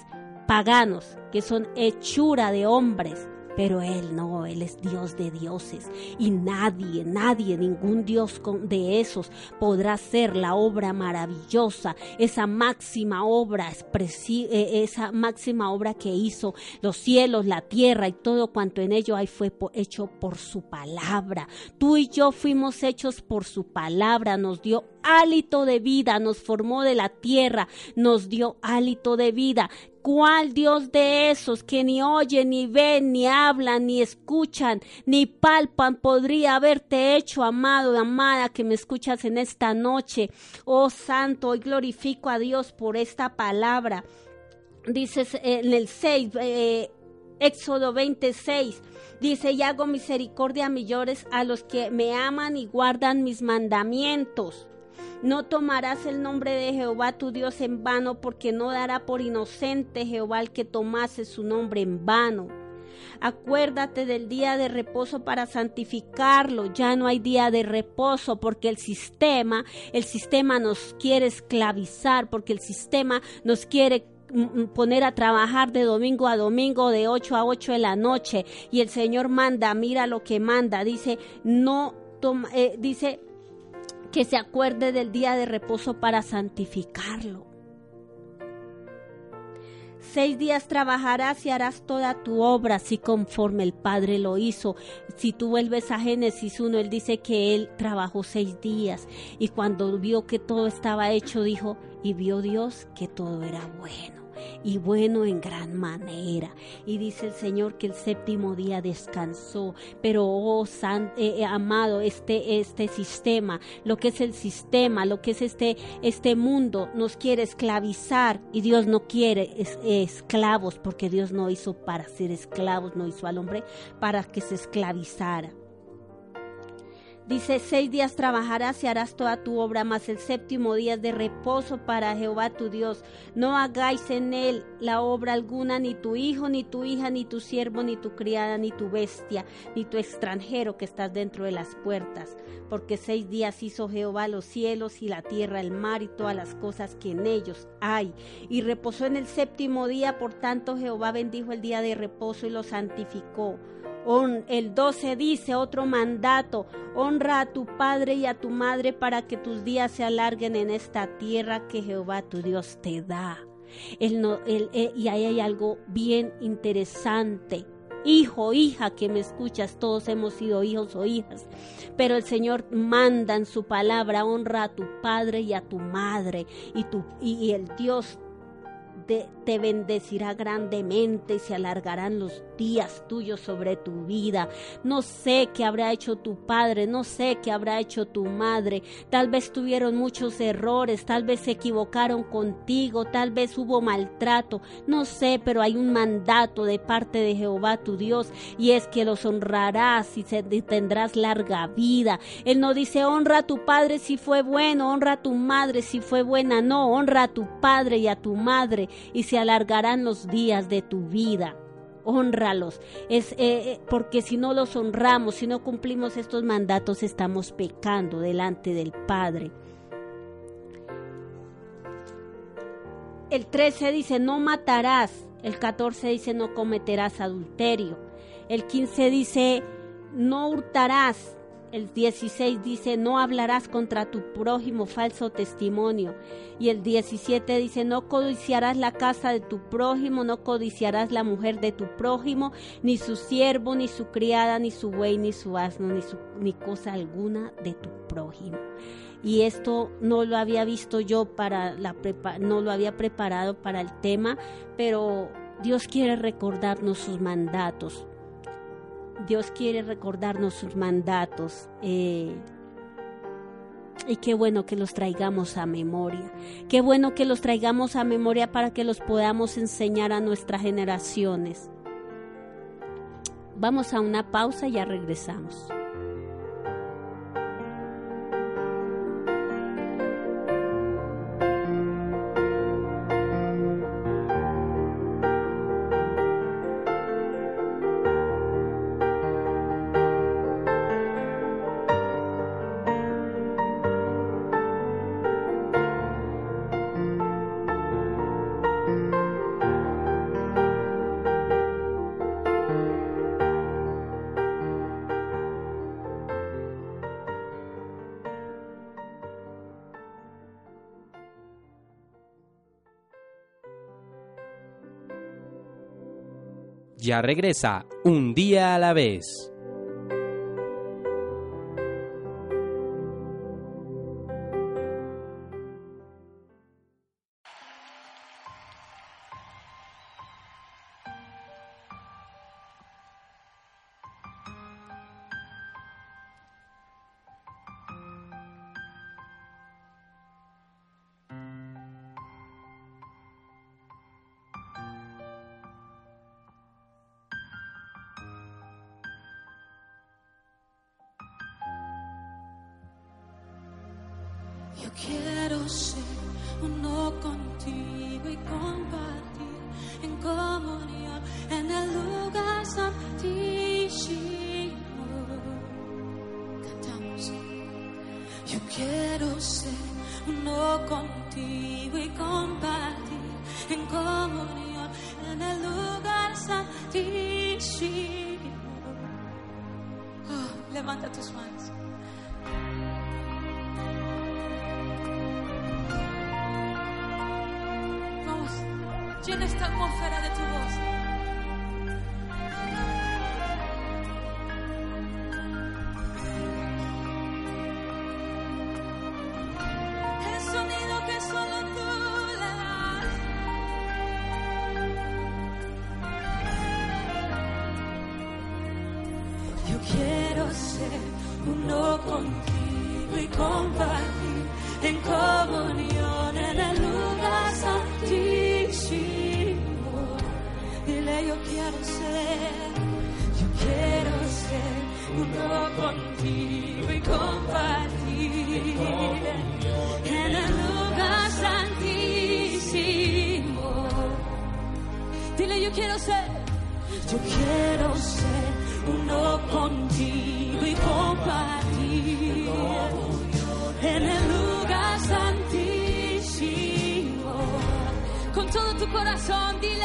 paganos, que son hechura de hombres, pero Él no, Él es Dios de dioses. Y nadie, nadie, ningún Dios de esos podrá ser la obra maravillosa, esa máxima obra, esa máxima obra que hizo los cielos, la tierra y todo cuanto en ello hay fue hecho por su palabra. Tú y yo fuimos hechos por su palabra, nos dio hálito de vida, nos formó de la tierra, nos dio hálito de vida. ¿Cuál Dios de esos que ni oyen, ni ven, ni hablan, ni escuchan, ni palpan podría haberte hecho, amado amada que me escuchas en esta noche? Oh Santo, hoy glorifico a Dios por esta palabra. Dices en el 6, eh, Éxodo 26 dice, y hago misericordia a millones a los que me aman y guardan mis mandamientos. No tomarás el nombre de Jehová tu Dios en vano, porque no dará por inocente Jehová el que tomase su nombre en vano. Acuérdate del día de reposo para santificarlo. Ya no hay día de reposo porque el sistema, el sistema nos quiere esclavizar, porque el sistema nos quiere mm, poner a trabajar de domingo a domingo, de 8 a 8 de la noche. Y el Señor manda, mira lo que manda. Dice, no toma, eh, dice que se acuerde del día de reposo para santificarlo. Seis días trabajarás y harás toda tu obra, así conforme el Padre lo hizo. Si tú vuelves a Génesis 1, él dice que él trabajó seis días y cuando vio que todo estaba hecho, dijo, y vio Dios que todo era bueno y bueno en gran manera. Y dice el Señor que el séptimo día descansó. Pero, oh san, eh, eh, amado, este, este sistema, lo que es el sistema, lo que es este, este mundo, nos quiere esclavizar y Dios no quiere es- esclavos porque Dios no hizo para ser esclavos, no hizo al hombre para que se esclavizara. Dice, seis días trabajarás y harás toda tu obra, mas el séptimo día es de reposo para Jehová tu Dios. No hagáis en él la obra alguna, ni tu hijo, ni tu hija, ni tu siervo, ni tu criada, ni tu bestia, ni tu extranjero que estás dentro de las puertas. Porque seis días hizo Jehová los cielos y la tierra, el mar y todas las cosas que en ellos hay. Y reposó en el séptimo día, por tanto Jehová bendijo el día de reposo y lo santificó. El 12 dice otro mandato, honra a tu padre y a tu madre para que tus días se alarguen en esta tierra que Jehová tu Dios te da. Eh, y ahí hay algo bien interesante. Hijo, hija que me escuchas, todos hemos sido hijos o hijas, pero el Señor manda en su palabra, honra a tu padre y a tu madre, y, tu, y el Dios te, bendecirá grandemente y se alargarán los días tuyos sobre tu vida. No sé qué habrá hecho tu padre, no sé qué habrá hecho tu madre. Tal vez tuvieron muchos errores, tal vez se equivocaron contigo, tal vez hubo maltrato. No sé, pero hay un mandato de parte de Jehová tu Dios y es que los honrarás y, y tendrás larga vida. Él no dice honra a tu padre si fue bueno, honra a tu madre si fue buena. No, honra a tu padre y a tu madre y se alargarán los días de tu vida. Honralos, es eh, eh, porque si no los honramos, si no cumplimos estos mandatos, estamos pecando delante del Padre. El 13 dice, no matarás. El 14 dice, no cometerás adulterio. El 15 dice, no hurtarás. El 16 dice, no hablarás contra tu prójimo falso testimonio. Y el 17 dice, no codiciarás la casa de tu prójimo, no codiciarás la mujer de tu prójimo, ni su siervo, ni su criada, ni su buey, ni su asno, ni, su, ni cosa alguna de tu prójimo y esto no lo había visto yo para la prepa no lo había preparado para el tema, pero Dios quiere recordarnos sus mandatos. Dios quiere recordarnos sus mandatos. eh, y qué bueno que los traigamos a memoria. Qué bueno que los traigamos a memoria para que los podamos enseñar a nuestras generaciones. Vamos a una pausa y ya regresamos. Ya regresa un día a la vez. Yo quiero ser uno contigo y compartir en comunión en el lugar santísimo. Oh, levanta tus manos. Vamos, llena esta atmósfera de tu voz. on the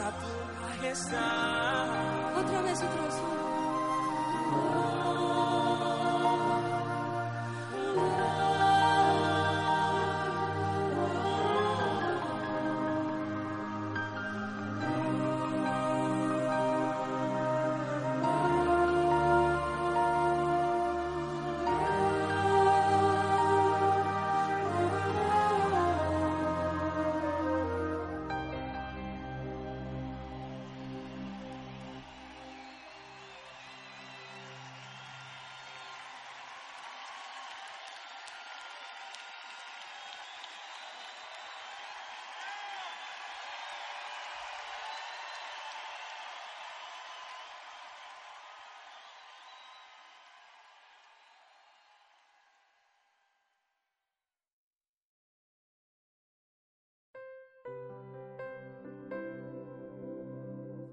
Satu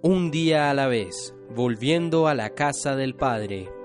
Un día a la vez, volviendo a la casa del Padre.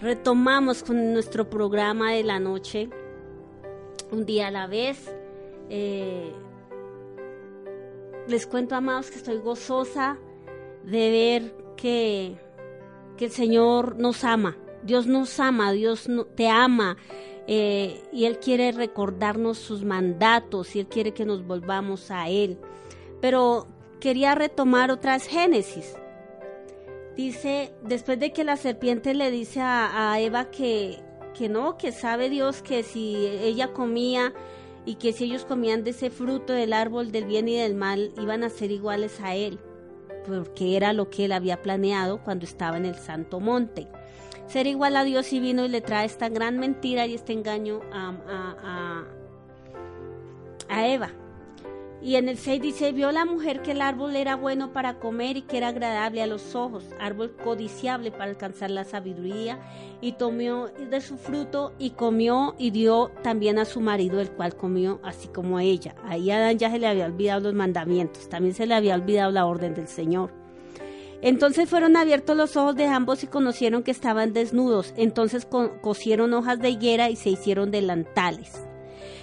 Retomamos con nuestro programa de la noche, un día a la vez. Eh, les cuento, amados, que estoy gozosa de ver que, que el Señor nos ama. Dios nos ama, Dios te ama. eh, y Él quiere recordarnos sus mandatos y Él quiere que nos volvamos a Él. Pero quería retomar otras Génesis. Dice, después de que la serpiente le dice a, Eva que, que no, que sabe Dios que si ella comía y que si ellos comían de ese fruto del árbol del bien y del mal, iban a ser iguales a él, porque era lo que él había planeado cuando estaba en el Santo Monte. Ser igual a Dios y vino y le trae esta gran mentira y este engaño a, a, a Eva. Y en el 6 dice, vio la mujer que el árbol era bueno para comer y que era agradable a los ojos, árbol codiciable para alcanzar la sabiduría, y tomó de su fruto y comió y dio también a su marido, el cual comió así como ella. Ahí a Adán ya se le había olvidado los mandamientos, también se le había olvidado la orden del Señor. Entonces fueron abiertos los ojos de ambos y conocieron que estaban desnudos. Entonces co- cosieron hojas de higuera y se hicieron delantales.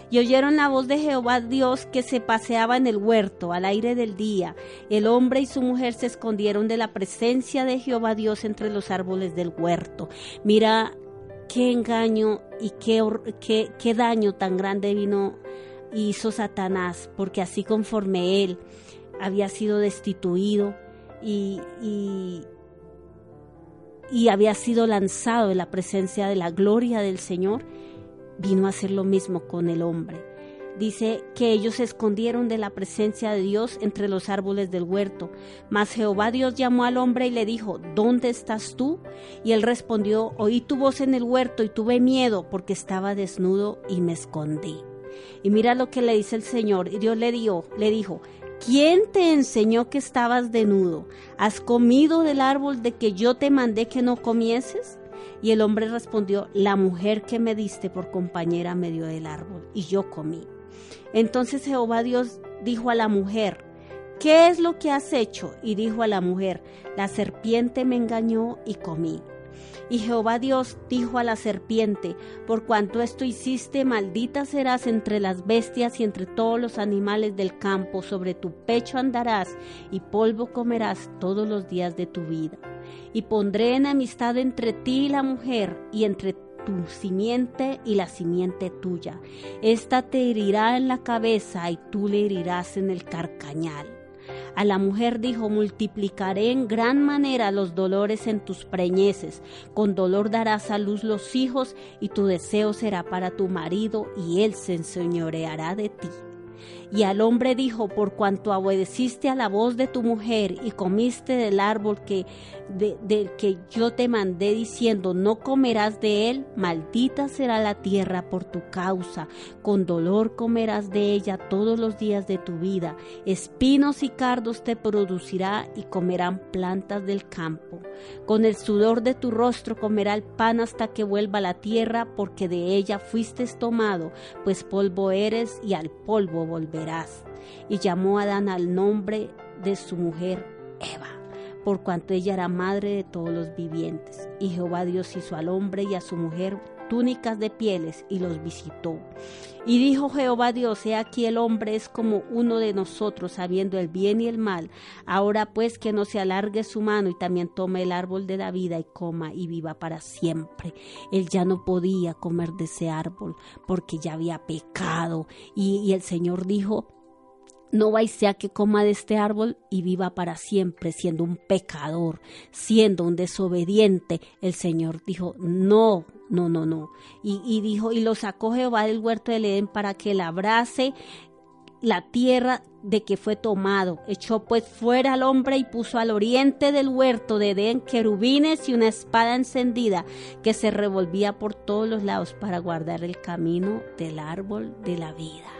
Y oyeron la voz de Jehová Dios que se paseaba en el huerto al aire del día. El hombre y su mujer se escondieron de la presencia de Jehová Dios entre los árboles del huerto. Mira qué engaño y qué, qué, qué daño tan grande vino hizo Satanás, porque así conforme él había sido destituido y, y, y había sido lanzado de la presencia de la gloria del Señor, vino a hacer lo mismo con el hombre. Dice que ellos se escondieron de la presencia de Dios entre los árboles del huerto. Mas Jehová Dios llamó al hombre y le dijo, ¿dónde estás tú? Y él respondió, oí tu voz en el huerto y tuve miedo porque estaba desnudo y me escondí. Y mira lo que le dice el Señor. Y Dios le, dio, le dijo, ¿quién te enseñó que estabas desnudo? ¿Has comido del árbol de que yo te mandé que no comieses? Y el hombre respondió, la mujer que me diste por compañera me dio del árbol y yo comí. Entonces Jehová Dios dijo a la mujer, ¿qué es lo que has hecho? Y dijo a la mujer, la serpiente me engañó y comí. Y Jehová Dios dijo a la serpiente, por cuanto esto hiciste, maldita serás entre las bestias y entre todos los animales del campo, sobre tu pecho andarás y polvo comerás todos los días de tu vida. Y pondré enemistad entre ti y la mujer, y entre tu simiente y la simiente tuya. Esta te herirá en la cabeza y tú le herirás en el carcañal. A la mujer dijo, multiplicaré en gran manera los dolores en tus preñeces, con dolor darás a luz los hijos, y tu deseo será para tu marido, y él se enseñoreará de ti. Y al hombre dijo, por cuanto obedeciste a la voz de tu mujer y comiste del árbol que, de- del que yo te mandé diciendo, no comerás de él, maldita será la tierra por tu causa, con dolor comerás de ella todos los días de tu vida, espinos y cardos te producirá y comerán plantas del campo. Con el sudor de tu rostro comerá el pan hasta que vuelva la tierra, porque de ella fuiste tomado, pues polvo eres y al polvo volverás. Y llamó Adán al nombre de su mujer Eva, por cuanto ella era madre de todos los vivientes. Y Jehová Dios hizo al hombre y a su mujer túnicas de pieles y los visitó. Y dijo Jehová Dios, he aquí el hombre es como uno de nosotros, sabiendo el bien y el mal. Ahora pues que no se alargue su mano y también tome el árbol de la vida y coma y viva para siempre. Él ya no podía comer de ese árbol porque ya había pecado. Y, y el Señor dijo, no vais sea que coma de este árbol y viva para siempre, siendo un pecador, siendo un desobediente. El Señor dijo, no, no, no, no. Y, y dijo, y lo sacó Jehová del huerto del Edén para que labrase la tierra de que fue tomado. Echó pues fuera al hombre y puso al oriente del huerto de Edén querubines y una espada encendida que se revolvía por todos los lados para guardar el camino del árbol de la vida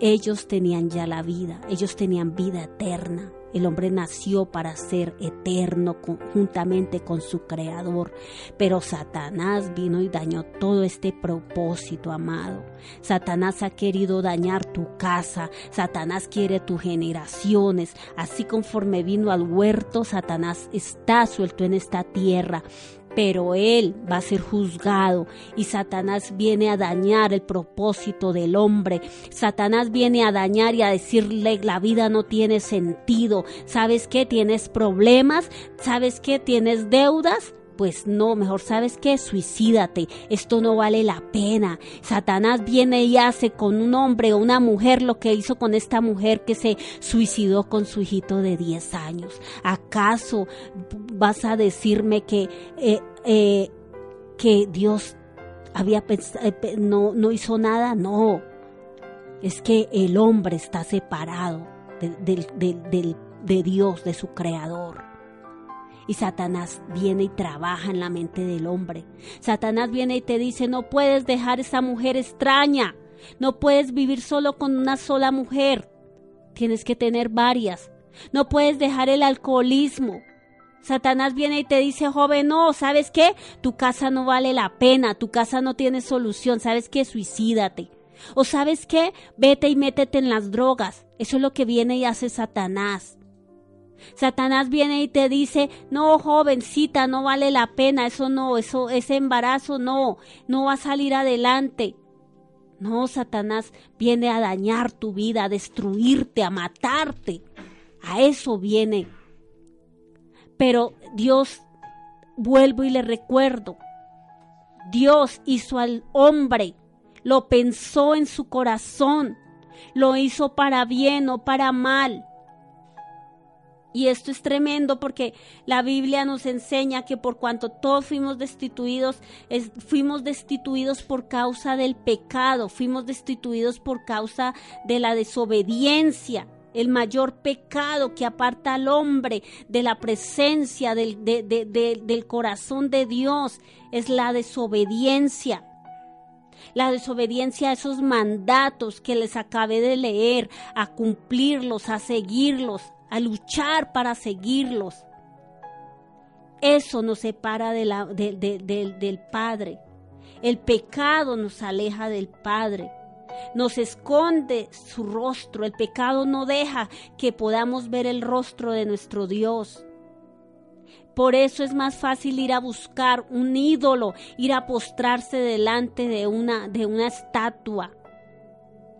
ellos tenían ya la vida, ellos tenían vida eterna. El hombre nació para ser eterno juntamente con su creador, pero Satanás vino y dañó todo este propósito, amado. Satanás ha querido dañar tu casa, Satanás quiere tus generaciones, así conforme vino al huerto, Satanás está suelto en esta tierra pero él va a ser juzgado y Satanás viene a dañar el propósito del hombre. Satanás viene a dañar y a decirle la vida no tiene sentido. ¿Sabes qué? ¿Tienes problemas? ¿Sabes qué? ¿Tienes deudas? Pues no, mejor sabes qué, suicídate, esto no vale la pena. Satanás viene y hace con un hombre o una mujer lo que hizo con esta mujer que se suicidó con su hijito de 10 años. ¿Acaso vas a decirme que, eh, eh, que Dios había eh, no, no hizo nada? No, es que el hombre está separado de, de, de Dios, de su creador. Y Satanás viene y trabaja en la mente del hombre. Satanás viene y te dice, no puedes dejar esa mujer extraña. No puedes vivir solo con una sola mujer. Tienes que tener varias. No puedes dejar el alcoholismo. Satanás viene y te dice, joven, no, ¿sabes qué? Tu casa no vale la pena, tu casa no tiene solución, ¿sabes qué? Suicídate. O sabes qué? Vete y métete en las drogas. Eso es lo que viene y hace Satanás. Satanás viene y te dice, no, jovencita, no vale la pena, eso no, eso, ese embarazo no, no va a salir adelante. No, Satanás viene a dañar tu vida, a destruirte, a matarte. A eso viene. Pero Dios, vuelvo y le recuerdo, Dios hizo al hombre, lo pensó en su corazón, lo hizo para bien o para mal. Y esto es tremendo porque la Biblia nos enseña que por cuanto todos fuimos destituidos, fuimos destituidos por causa del pecado, fuimos destituidos por causa de la desobediencia. El mayor pecado que aparta al hombre de la presencia del, del corazón de Dios es la desobediencia la desobediencia a esos mandatos que les acabé de leer, a cumplirlos, a seguirlos, a luchar para seguirlos. Eso nos separa del Padre. El pecado nos aleja del Padre. Nos esconde su rostro. El pecado no deja que podamos ver el rostro de nuestro Dios. Por eso es más fácil ir a buscar un ídolo, ir a postrarse delante de una, de una estatua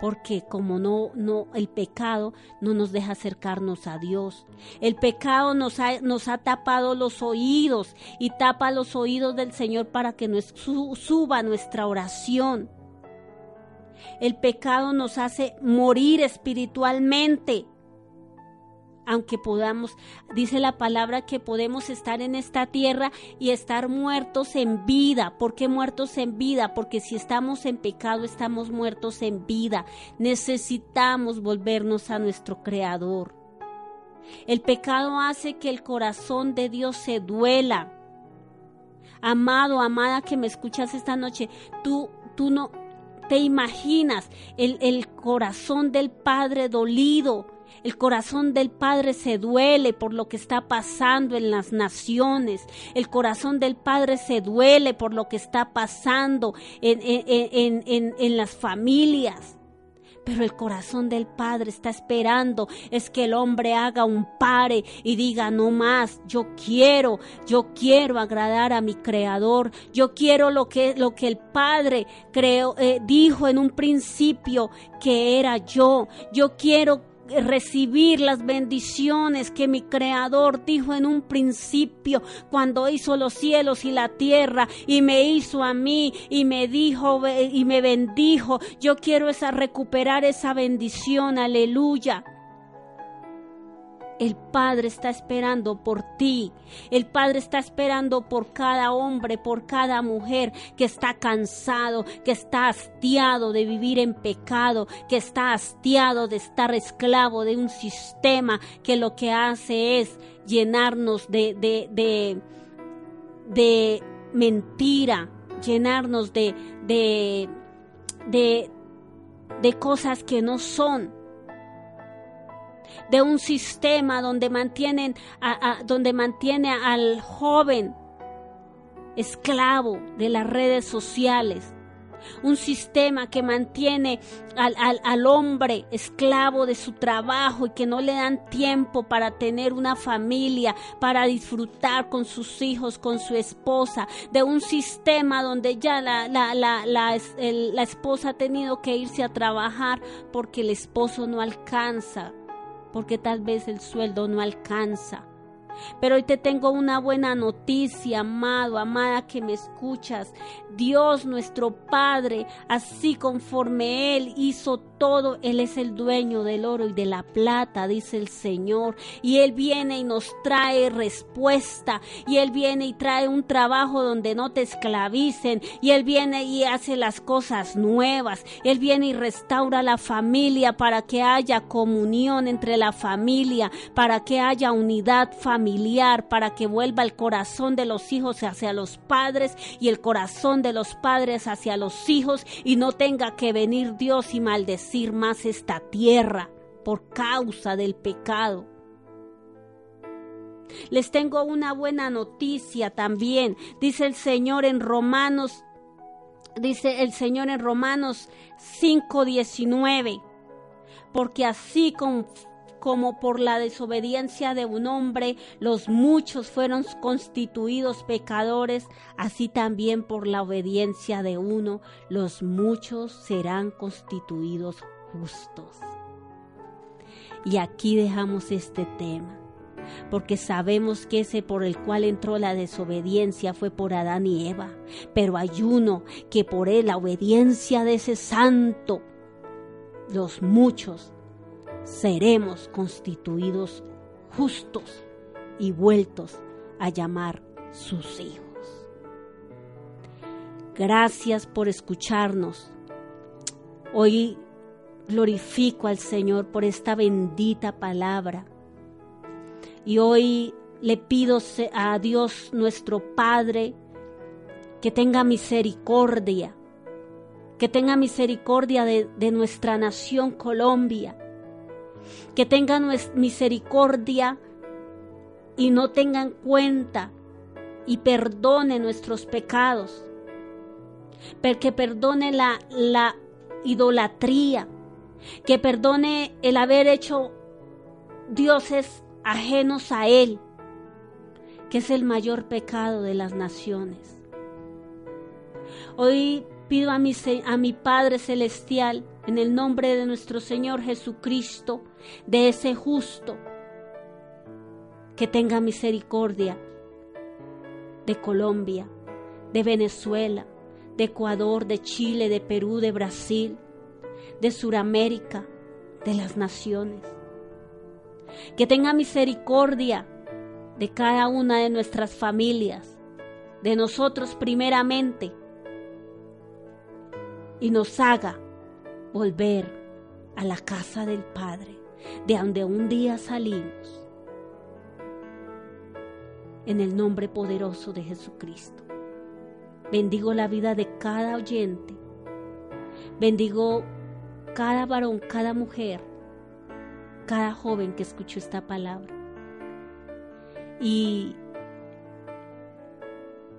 porque como no no el pecado no nos deja acercarnos a Dios. El pecado nos ha, nos ha tapado los oídos y tapa los oídos del Señor para que nos suba nuestra oración. El pecado nos hace morir espiritualmente aunque podamos, dice la palabra que podemos estar en esta tierra y estar muertos en vida. ¿Por qué muertos en vida? Porque si estamos en pecado estamos muertos en vida. Necesitamos volvernos a nuestro Creador. El pecado hace que el corazón de Dios se duela. Amado, amada que me escuchas esta noche, tú, tú no te imaginas el, el corazón del Padre dolido el corazón del Padre se duele por lo que está pasando en las naciones. El corazón del Padre se duele por lo que está pasando en, en, en, en las familias. Pero el corazón del Padre está esperando es que el hombre haga un pare y diga no más, yo quiero, yo quiero agradar a mi creador, yo quiero lo que, lo que el Padre creó, eh, dijo en un principio que era yo, yo quiero recibir las bendiciones que mi creador dijo en un principio cuando hizo los cielos y la tierra y me hizo a mí y me dijo y me bendijo. Yo quiero esa recuperar esa bendición. Aleluya el Padre está esperando por ti. El Padre está esperando por cada hombre, por cada mujer que está cansado, que está hastiado de vivir en pecado, que está hastiado de estar esclavo de un sistema que lo que hace es llenarnos de, de, de, mentira, llenarnos de, de, de cosas que no son de un sistema donde mantienen donde mantiene al joven esclavo de las redes sociales. Un sistema que mantiene al, al, al, hombre esclavo de su trabajo y que no le dan tiempo para tener una familia, para disfrutar con sus hijos, con su esposa, de un sistema donde ya la, la, la, la esposa ha tenido que irse a trabajar porque el esposo no alcanza porque tal vez el sueldo no alcanza. Pero hoy te tengo una buena noticia, amado, amada que me escuchas. Dios nuestro Padre, así conforme Él hizo todo, Él es el dueño del oro y de la plata, dice el Señor. Y Él viene y nos trae respuesta. Y Él viene y trae un trabajo donde no te esclavicen. Y Él viene y hace las cosas nuevas. Él viene y restaura la familia para que haya comunión entre la familia, para que haya unidad familiar, para que vuelva el corazón de los hijos hacia los padres y el corazón de los padres hacia los hijos y no tenga que venir Dios y maldecir más esta tierra por causa del pecado. Les tengo una buena noticia también. Dice el Señor en Romanos, dice el Señor en Romanos 5:19, porque así con como por la desobediencia de un hombre los muchos fueron constituidos pecadores, así también por la obediencia de uno los muchos serán constituidos justos. Y aquí dejamos este tema porque sabemos que ese por el cual entró la desobediencia fue por Adán y Eva, pero hay uno que por él la obediencia de ese santo, los muchos seremos constituidos justos y vueltos a llamar sus hijos. Gracias por escucharnos. Hoy glorifico al Señor por esta bendita palabra. Y hoy le pido a Dios nuestro Padre que tenga misericordia, que tenga misericordia de, de nuestra nación Colombia, que tengan misericordia y no tengan cuenta y perdone nuestros pecados, que perdone la, la idolatría, que perdone el haber hecho dioses ajenos a Él, que es el mayor pecado de las naciones. Hoy pido a mi, a mi Padre Celestial, en el nombre de nuestro Señor Jesucristo, de ese justo, que tenga misericordia de Colombia, de Venezuela, de Ecuador, de Chile, de Perú, de Brasil, de Suramérica, de las naciones. Que tenga misericordia de cada una de nuestras familias, de nosotros primeramente, y nos haga volver a la casa del Padre, de donde un día salimos. En el nombre poderoso de Jesucristo. Bendigo la vida de cada oyente. Bendigo cada varón, cada mujer, cada joven que escuchó esta palabra. Y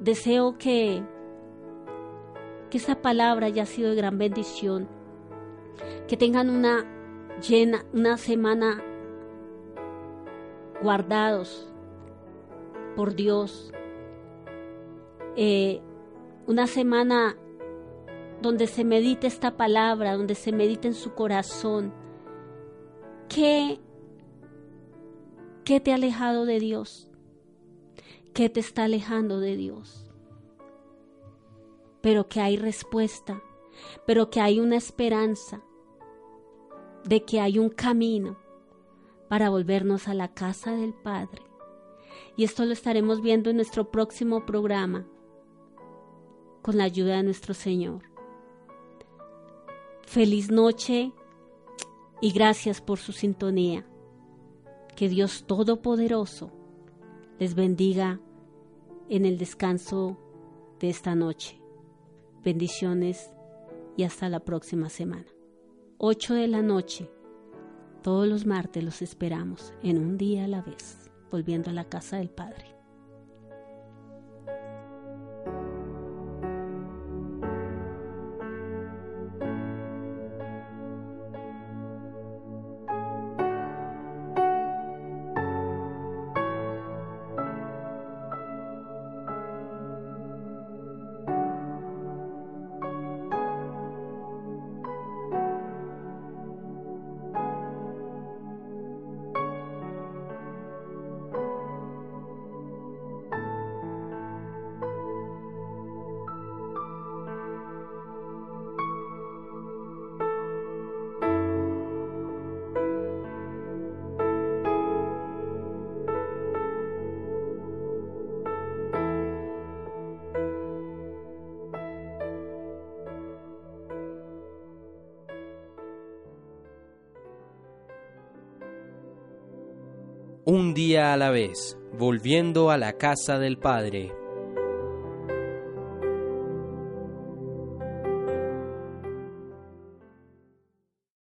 deseo que, que esa palabra haya sido de gran bendición Que tengan una llena, una semana guardados por Dios. Eh, una semana donde se medite esta palabra, donde se medite en su corazón. ¿Qué, qué te ha alejado de Dios? ¿Qué te está alejando de Dios? Pero que hay respuesta, pero que hay una esperanza de que hay un camino para volvernos a la casa del Padre. Y esto lo estaremos viendo en nuestro próximo programa con la ayuda de nuestro Señor. Feliz noche y gracias por su sintonía. Que Dios Todopoderoso les bendiga en el descanso de esta noche. Bendiciones y hasta la próxima semana. 8 de la noche. Todos los martes los esperamos en un día a la vez, volviendo a la casa del Padre. A la vez, volviendo a la casa del Padre.